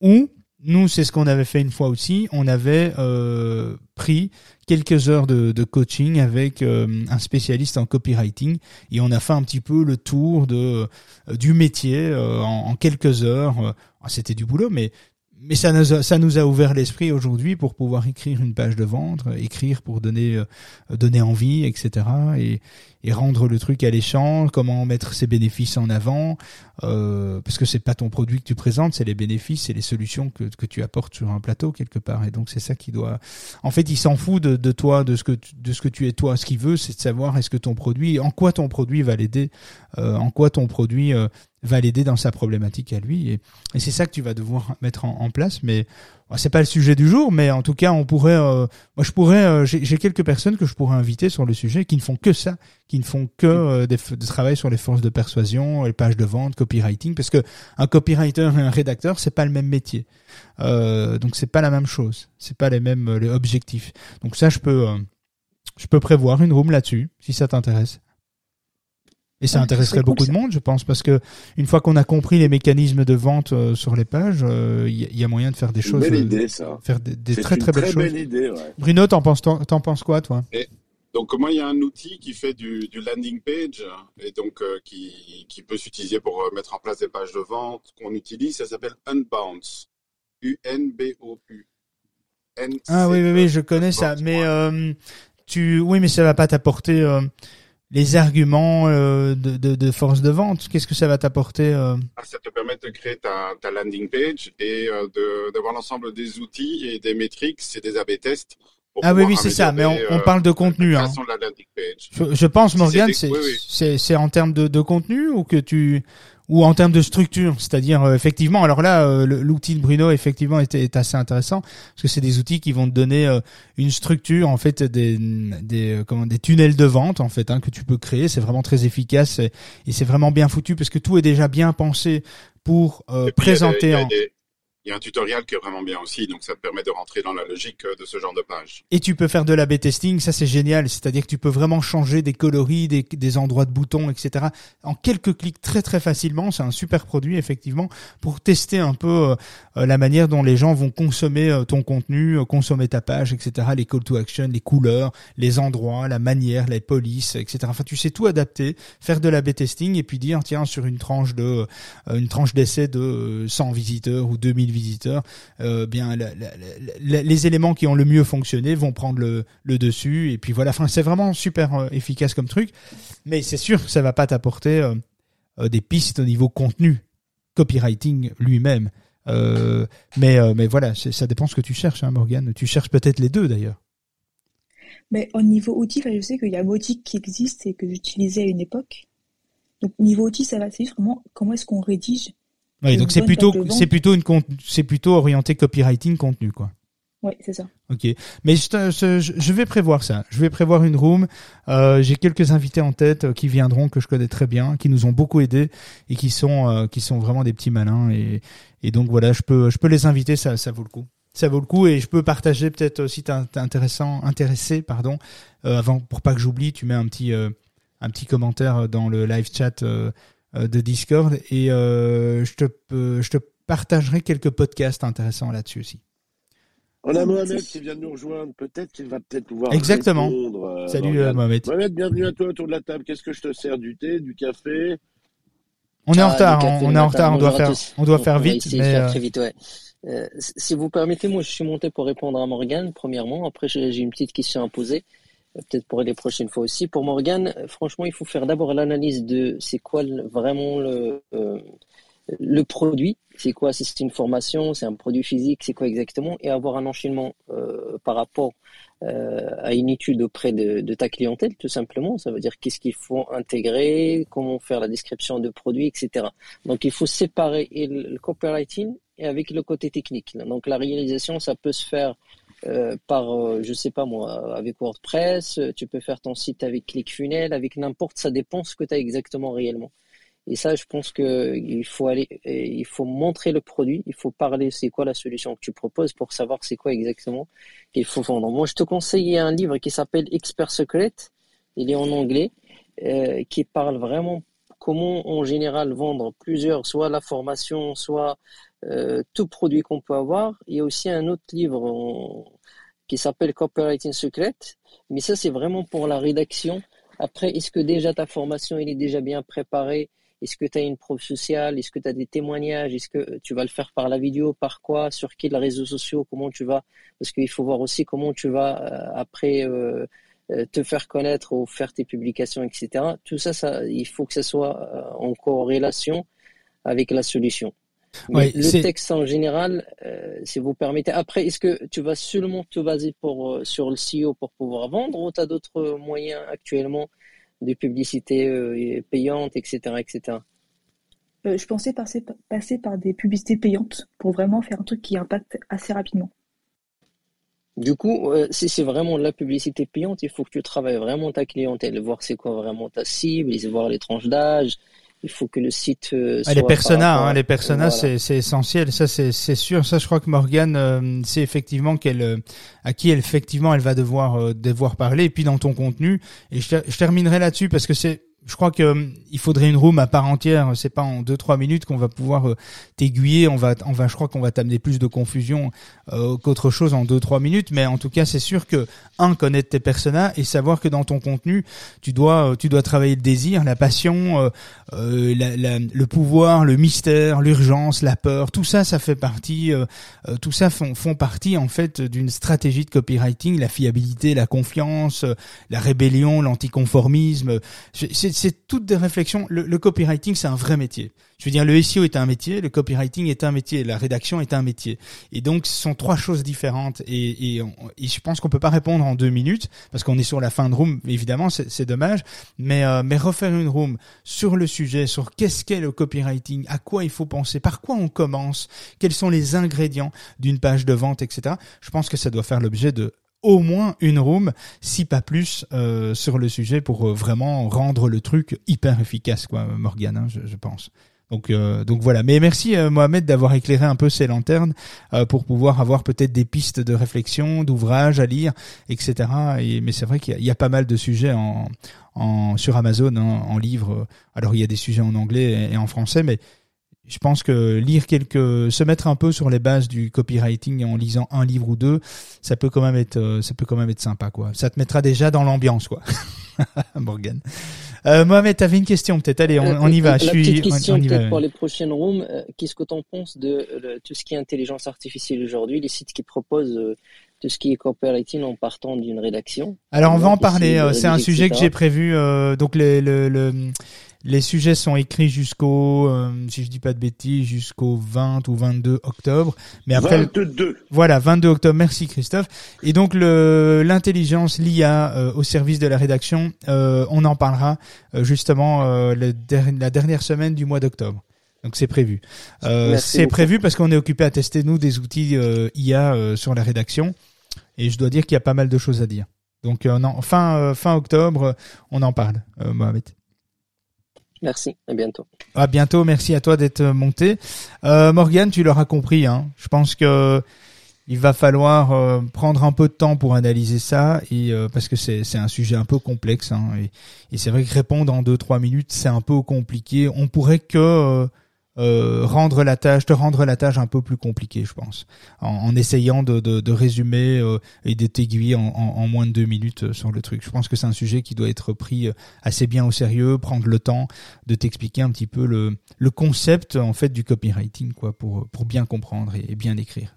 B: Ou nous, c'est ce qu'on avait fait une fois aussi, on avait euh, pris quelques heures de, coaching avec euh, un spécialiste en copywriting et on a fait un petit peu le tour de du métier en, quelques heures. C'était du boulot, mais mais ça nous a, ouvert l'esprit aujourd'hui pour pouvoir écrire une page de vente, euh, écrire pour donner euh, donner envie, etc. Et, rendre le truc alléchant, comment mettre ses bénéfices en avant, euh, parce que c'est pas ton produit que tu présentes, c'est les bénéfices, c'est les solutions que, tu apportes sur un plateau quelque part. Et donc c'est ça qui doit. En fait, il s'en fout de, toi, de ce que tu, de ce que tu es toi. Ce qu'il veut, c'est de savoir est-ce que ton produit, en quoi ton produit va l'aider, en quoi ton produit va l'aider dans sa problématique à lui. Et, et c'est ça que tu vas devoir mettre en, en place. Mais bon, c'est pas le sujet du jour, mais en tout cas, on pourrait, euh, moi je pourrais, euh, j'ai quelques personnes que je pourrais inviter sur le sujet qui ne font que ça, qui ne font que euh, des, de travail sur les forces de persuasion, les pages de vente, copywriting, parce que un copywriter et un rédacteur, c'est pas le même métier. Euh, donc c'est pas la même chose, c'est pas les mêmes euh, les objectifs. Donc ça, je peux, euh, je peux prévoir une room là-dessus, si ça t'intéresse. Et ça
D: Ouais, ce
B: intéresserait
D: cool,
B: beaucoup de monde, je pense, parce que une fois qu'on a compris les mécanismes de vente euh, sur les pages, euh, il y, a- il y a moyen de faire des
C: C'est une
B: choses,
C: belle
B: euh,
C: idée, ça.
B: faire des, des très
C: une
B: très belles choses.
C: belle idée, ouais.
B: Bruno, t'en penses t'en t'en penses quoi, toi?
E: Donc moi, il y a un outil qui fait du, du landing page et donc euh, qui, qui peut s'utiliser pour euh, mettre en place des pages de vente qu'on utilise. Ça s'appelle Unbounce. U-N-B-O-U. N
B: Ah oui, oui, oui, je connais ça, mais euh, tu, oui, mais ça va pas t'apporter euh, les arguments euh, de, de, de force de vente. Qu'est-ce que ça va t'apporter euh?
E: Ah, Ça te permet de créer ta, ta landing page et euh, de- d'avoir l'ensemble des outils et des métriques et des A/B tests.
B: Ah oui, oui, c'est ça. Mais on, on
E: euh,
B: parle de
E: la
B: contenu. Hein.
E: de la landing page.
B: Je, je pense,
E: Si
B: Morgane,
E: c'est
B: c'est
E: oui, oui.
B: en termes de, de contenu ou que tu ou en termes de structure, c'est-à-dire euh, effectivement. Alors là, euh, l'outil de Bruno effectivement est, est assez intéressant parce que c'est des outils qui vont te donner euh, une structure en fait des des euh, comment des tunnels de vente en fait hein, que tu peux créer. C'est vraiment très efficace et, et c'est vraiment bien foutu parce que tout est déjà bien pensé pour euh, présenter. en-
E: des- Il y a un tutoriel qui est vraiment bien aussi, donc ça te permet de rentrer dans la logique euh, de ce genre de page.
B: Et tu peux faire de l'A/B testing, ça c'est génial. C'est-à-dire que tu peux vraiment changer des coloris, des, des endroits de boutons, etc. En quelques clics très très facilement. C'est un super produit effectivement pour tester un peu euh, euh, la manière dont les gens vont consommer ton contenu, consommer ta page, etc. Les call to action, les couleurs, les endroits, la manière, les polices, etc. Enfin, tu sais tout adapter, faire de l'A/B testing et puis dire tiens sur une tranche de une tranche d'essai de euh, 100 visiteurs ou 2000 visiteurs, euh, bien les éléments qui ont le mieux fonctionné vont prendre le, dessus et puis voilà. Enfin, c'est vraiment super euh, efficace comme truc, mais c'est sûr que ça va pas t'apporter euh, des pistes au niveau contenu, copywriting lui-même. Mais mais voilà, ça dépend ce que tu cherches, hein, Morgane. Tu cherches peut-être les deux d'ailleurs.
D: Mais au niveau enfin, je sais qu'il y a Motic qui existe et que j'utilisais à une époque. Donc niveau outils, ça va. C'est comment est-ce qu'on rédige.
B: Oui, donc c'est plutôt c'est plutôt une c'est plutôt orienté copywriting contenu quoi.
D: Ouais, c'est ça.
B: Ok, mais je, je, je vais prévoir ça. Je vais prévoir une room. Euh, J'ai quelques invités en tête euh, qui viendront que je connais très bien, qui nous ont beaucoup aidés et qui sont euh, qui sont vraiment des petits malins et et donc voilà, je peux je peux les inviter, ça ça vaut le coup. Ça vaut le coup et je peux partager peut-être aussi t'es t'es intéressant intéressé pardon euh, avant pour pas que j'oublie, tu mets un petit euh, un petit commentaire dans le live chat euh, euh, de Discord et euh, je te peux- je te partagerai quelques podcasts intéressants là-dessus aussi.
C: On a
D: Oh,
C: Mohamed qui vient de nous rejoindre. Peut-être qu'il va peut-être pouvoir
B: Exactement.
C: répondre. euh,
B: Salut euh, Mohamed.
C: Mohamed, bienvenue à toi autour de la table. Qu'est-ce que je te sers Du thé, du café?
B: On est en
G: Ah,
B: retard,
G: café
B: on est en retard, on doit faire, on doit faire
G: On va
B: vite,
G: essayer de
B: mais
G: faire
B: euh,
G: très vite, ouais. Euh, si vous permettez, moi je suis monté pour répondre à Morgane, premièrement. Après, j'ai j'ai une petite question à poser, euh, peut-être pour les prochaines fois aussi. Pour Morgane, euh, franchement, il faut faire d'abord l'analyse de c'est quoi vraiment le, euh, le produit, c'est quoi, c'est une formation, c'est un produit physique, c'est quoi exactement, et avoir un enchaînement euh, par rapport euh, à une étude auprès de, de ta clientèle, tout simplement. Ça veut dire qu'est-ce qu'il faut intégrer, comment faire la description de produit, etc. Donc il faut séparer le copywriting et avec le côté technique. Donc la réalisation, ça peut se faire euh, par, euh, je sais pas moi, avec WordPress, euh, tu peux faire ton site avec ClickFunnels, avec n'importe, ça dépend ce que tu as exactement réellement. Et ça, je pense que il faut aller, il faut montrer le produit, il faut parler c'est quoi la solution que tu proposes pour savoir c'est quoi exactement qu'il faut vendre. Moi, je te conseille un livre qui s'appelle Expert Secret, il est en anglais, euh, qui parle vraiment comment en général vendre plusieurs, soit la formation, soit euh, tout produit qu'on peut avoir. Il y a aussi un autre livre en- qui s'appelle Copywriting Secret, mais ça c'est vraiment pour la rédaction. Après, est-ce que déjà ta formation elle est déjà bien préparée? Est-ce que tu as une preuve sociale? Est-ce que tu as des témoignages? Est-ce que tu vas le faire par la vidéo? Par quoi? Sur quels réseaux sociaux? Comment tu vas? Parce qu'il faut voir aussi comment tu vas euh, après euh, euh, te faire connaître ou faire tes publications, etc. Tout ça, ça, il faut que ça soit en corrélation avec la solution.
B: Ouais,
G: le
B: c'est-
G: texte en général, euh, si vous permettez. Après, est-ce que tu vas seulement te baser pour, euh, sur le SEO pour pouvoir vendre ou tu as d'autres moyens actuellement de publicité euh, payante, etc., etc.
D: Euh, je pensais passer, passer par des publicités payantes pour vraiment faire un truc qui impacte assez rapidement.
G: Du coup, euh, si c'est vraiment de la publicité payante, il faut que tu travailles vraiment ta clientèle, voir c'est quoi vraiment ta cible, voir les tranches d'âge. Il faut que le site euh,
B: ah, les personas, hein, les personas, c'est c'est essentiel. Ça, c'est c'est sûr. Ça, je crois que Morgane, euh, c'est effectivement qu'elle euh, à qui elle effectivement elle va devoir devoir parler. Et puis dans ton contenu, et je, je terminerai là-dessus parce que c'est je crois que euh, il faudrait une room à part entière. C'est pas en deux trois minutes qu'on va pouvoir euh, t'aiguiller. On va, on va, je crois qu'on va t'amener plus de confusion euh, qu'autre chose en deux trois minutes. Mais en tout cas, c'est sûr que un connaître tes personnages et savoir que dans ton contenu, tu dois, tu dois travailler le désir, la passion, le pouvoir, le mystère, l'urgence, la peur. Tout ça, ça fait partie. tout ça font, font partie en fait d'une stratégie de copywriting. La fiabilité, la confiance, la rébellion, l'anticonformisme. C'est toutes des réflexions. Le, copywriting, c'est un vrai métier. Je veux dire, le SEO est un métier, le copywriting est un métier, la rédaction est un métier. Et donc, ce sont trois choses différentes. Et, je pense qu'on peut pas répondre en deux minutes parce qu'on est sur la fin de room. Évidemment, c'est dommage. Mais, euh, mais refaire une room sur le sujet, sur qu'est-ce qu'est le copywriting, à quoi il faut penser, par quoi on commence, quels sont les ingrédients d'une page de vente, etc. Je pense que ça doit faire l'objet de au moins une room, si pas plus, euh, sur le sujet pour euh, vraiment rendre le truc hyper efficace, quoi, Morgane, hein, je, pense. Donc, euh, donc voilà. Mais merci Mohamed d'avoir éclairé un peu ces lanternes pour pouvoir avoir peut-être des pistes de réflexion, d'ouvrages à lire, etc. Et, mais c'est vrai qu'il y, a pas mal de sujets en, en sur Amazon hein, en livre. Alors il y a des sujets en anglais et en français, mais je pense que lire quelques, se mettre un peu sur les bases du copywriting en lisant un livre ou deux, ça peut quand même être, euh, ça peut quand même être sympa, quoi. Ça te mettra déjà dans l'ambiance, quoi. Morgan. Euh, Mohamed, t'avais une question, peut-être. Allez, on, on, y va.
G: La je suis, petite question, peut-être pour les prochaines rooms. Euh, qu'est-ce que tu en penses de tout ce qui est intelligence artificielle aujourd'hui, les sites qui proposent euh, tout ce qui est copywriting en partant d'une rédaction?
B: Alors, on va en parler. C'est un sujet que j'ai prévu. donc, le, le, le les sujets sont écrits jusqu'au, euh, si je dis pas de bêtises, jusqu'au 20 ou 22 octobre.
C: Mais après, 22.
B: Voilà, 22 octobre. Merci Christophe. Et donc le l'intelligence, l'IA euh, au service de la rédaction, euh, on en parlera justement le la dernière semaine du mois d'octobre. Donc c'est prévu. c'est prévu parce qu'on est occupé à tester nous des outils IA sur la rédaction. Et je dois dire qu'il y a pas mal de choses à dire. Donc fin fin octobre, on en parle, Mohamed.
G: Merci, à bientôt.
B: À bientôt, merci à toi d'être monté. Euh, Morgane, tu l'auras compris, hein. je pense que il va falloir euh, prendre un peu de temps pour analyser ça et euh, parce que c'est c'est un sujet un peu complexe hein, et, et c'est vrai que répondre en deux trois minutes c'est un peu compliqué. On pourrait que euh, euh, rendre la tâche, te rendre la tâche un peu plus compliquée, je pense, en, essayant de, de, de résumer euh, et de t'aiguiller en, en, moins de deux minutes euh, sur le truc. Je pense que c'est un sujet qui doit être pris assez bien au sérieux, prendre le temps de t'expliquer un petit peu le, le concept en fait du copywriting, quoi, pour pour bien comprendre et, bien écrire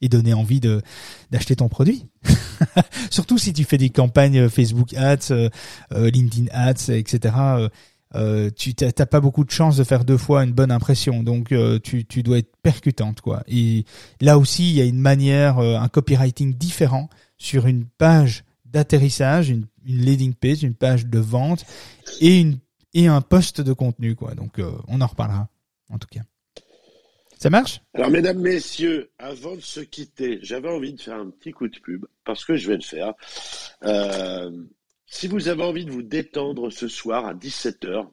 B: et donner envie de d'acheter ton produit. Surtout si tu fais des campagnes Facebook Ads, LinkedIn Ads, etc euh, tu t'as pas beaucoup de chance de faire deux fois une bonne impression, donc euh, tu, tu dois être percutante quoi. Et là aussi, il y a une manière, euh, un copywriting différent sur une page d'atterrissage, une, une leading page, une page de vente et une et un poste de contenu quoi. Donc on en reparlera en tout cas. Ça marche?
C: Alors, mesdames, messieurs, avant de se quitter, j'avais envie de faire un petit coup de pub, parce que je vais le faire. Euh, si vous avez envie de vous détendre ce soir à 17h,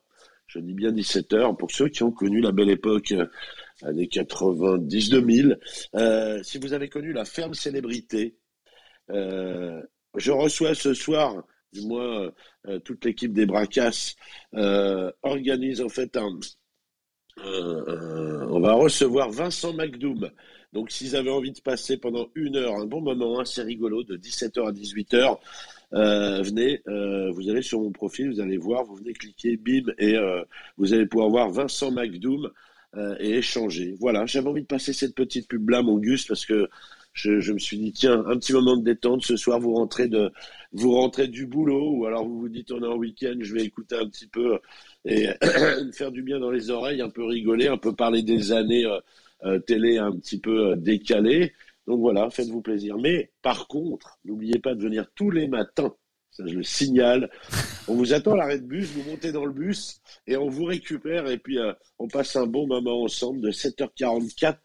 C: je dis bien 17h, pour ceux qui ont connu la belle époque euh, années 90-2000, euh, si vous avez connu la ferme célébrité, euh, je reçois ce soir, du moins toute l'équipe des Bracas organise en fait un, on va recevoir Vincent McDoom. Donc, s'ils avaient envie de passer pendant une heure un bon moment, assez rigolo, de 17h à 18h, euh, venez, euh, vous allez sur mon profil, vous allez voir, vous venez cliquer, bim, et euh, vous allez pouvoir voir Vincent McDoom et échanger. Voilà, j'avais envie de passer cette petite pub-là, mon Gus, parce que je, je, me suis dit, tiens, un petit moment de détente, ce soir, vous rentrez, de, vous rentrez du boulot, ou alors vous vous dites, on est en week-end, je vais écouter un petit peu et faire du bien dans les oreilles, un peu rigoler, un peu parler des années télé un petit peu décalées. Donc voilà, faites-vous plaisir. Mais par contre, n'oubliez pas de venir tous les matins Ça, je le signale. On vous attend à l'arrêt de bus, vous montez dans le bus et on vous récupère et puis euh, on passe un bon moment ensemble de 7h44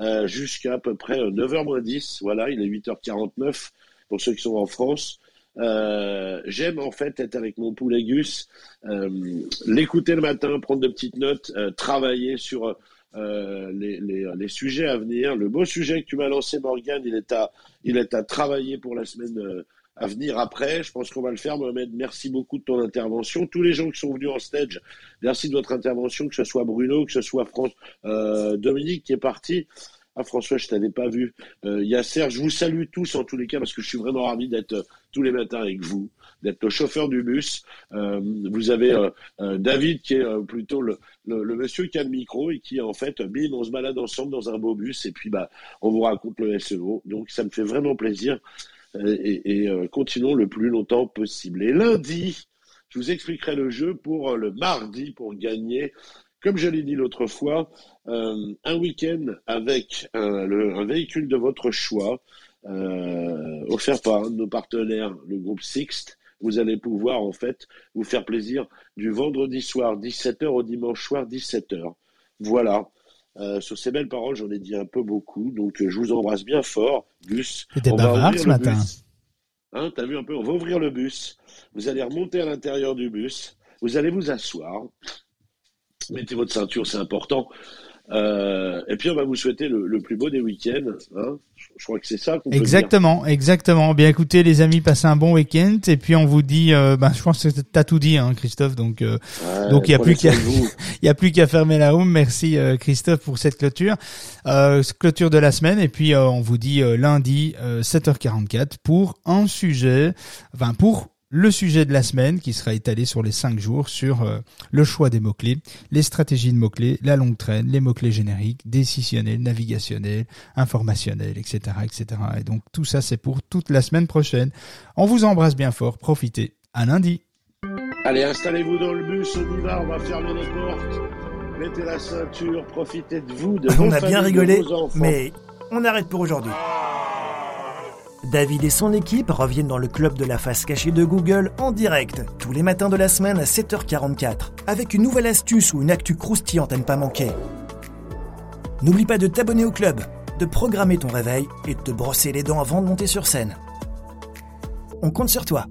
C: euh, jusqu'à à peu près 9h moins 10. Voilà, il est 8h49 pour ceux qui sont en France. Euh, j'aime en fait être avec mon poulet Gus, euh, l'écouter le matin, prendre de petites notes, euh, travailler sur les, les, les, sujets à venir. Le beau sujet que tu m'as lancé, Morgan, il est à, il est à travailler pour la semaine à venir après. Je pense qu'on va le faire. Mohamed, merci beaucoup de ton intervention. Tous les gens qui sont venus en stage, merci de votre intervention, que ce soit Bruno, que ce soit France, euh, Dominique qui est parti. Ah François, je t'avais pas vu. Euh, il y a Serge, je vous salue tous en tous les cas parce que je suis vraiment ravi d'être euh, tous les matins avec vous, d'être le chauffeur du bus. Euh, vous avez euh, David qui est plutôt le, monsieur qui a le micro et qui en fait, bim, on se balade ensemble dans un beau bus et puis bah on vous raconte le SEO. Donc ça me fait vraiment plaisir et, et continuons le plus longtemps possible. Et lundi, je vous expliquerai le jeu pour le mardi pour gagner comme je l'ai dit l'autre fois, euh, un week-end avec un, le, un, véhicule de votre choix, euh, offert par un de nos partenaires, le groupe Sixt. Vous allez pouvoir en fait vous faire plaisir du vendredi soir 17h au dimanche soir 17h. Voilà. Euh, sur ces belles paroles, j'en ai dit un peu beaucoup, donc je vous embrasse bien fort, Gus.
B: C'était bavard ce matin.
C: Hein, T'as vu un peu On va ouvrir le bus. Vous allez remonter à l'intérieur du bus. Vous allez vous asseoir mettez votre ceinture, c'est important. Euh, et puis on va vous souhaiter le, le plus beau des week-ends. Hein je crois que c'est ça qu'on peut
B: Exactement,
C: dire.
B: exactement. Bien écoutez les amis, passez un bon week-end et puis on vous dit, euh, ben je pense que t'as tout dit, hein, Christophe. Donc euh,
C: ouais,
B: donc il y a plus qu'à il y a plus qu'à fermer la room. Merci euh, Christophe pour cette clôture, euh, clôture de la semaine et puis on vous dit lundi 7h44 pour un sujet, enfin pour le sujet de la semaine qui sera étalé sur les cinq jours sur euh, le choix des mots-clés, les stratégies de mots-clés, la longue traîne, les mots-clés génériques, décisionnels, navigationnels, informationnels, etc., etc. Et donc tout ça c'est pour toute la semaine prochaine. On vous embrasse bien fort, profitez. À lundi.
C: Allez, installez-vous dans le bus, on y va, on va fermer les portes. Mettez la ceinture, profitez de vous, de
A: On a bien rigolé, mais on arrête pour aujourd'hui. David et son équipe reviennent dans le club de la face cachée de Google en direct, tous les matins de la semaine à 7h44, avec une nouvelle astuce ou une actu croustillante à ne pas manquer. N'oublie pas de t'abonner au club, de programmer ton réveil et de te brosser les dents avant de monter sur scène. On compte sur toi.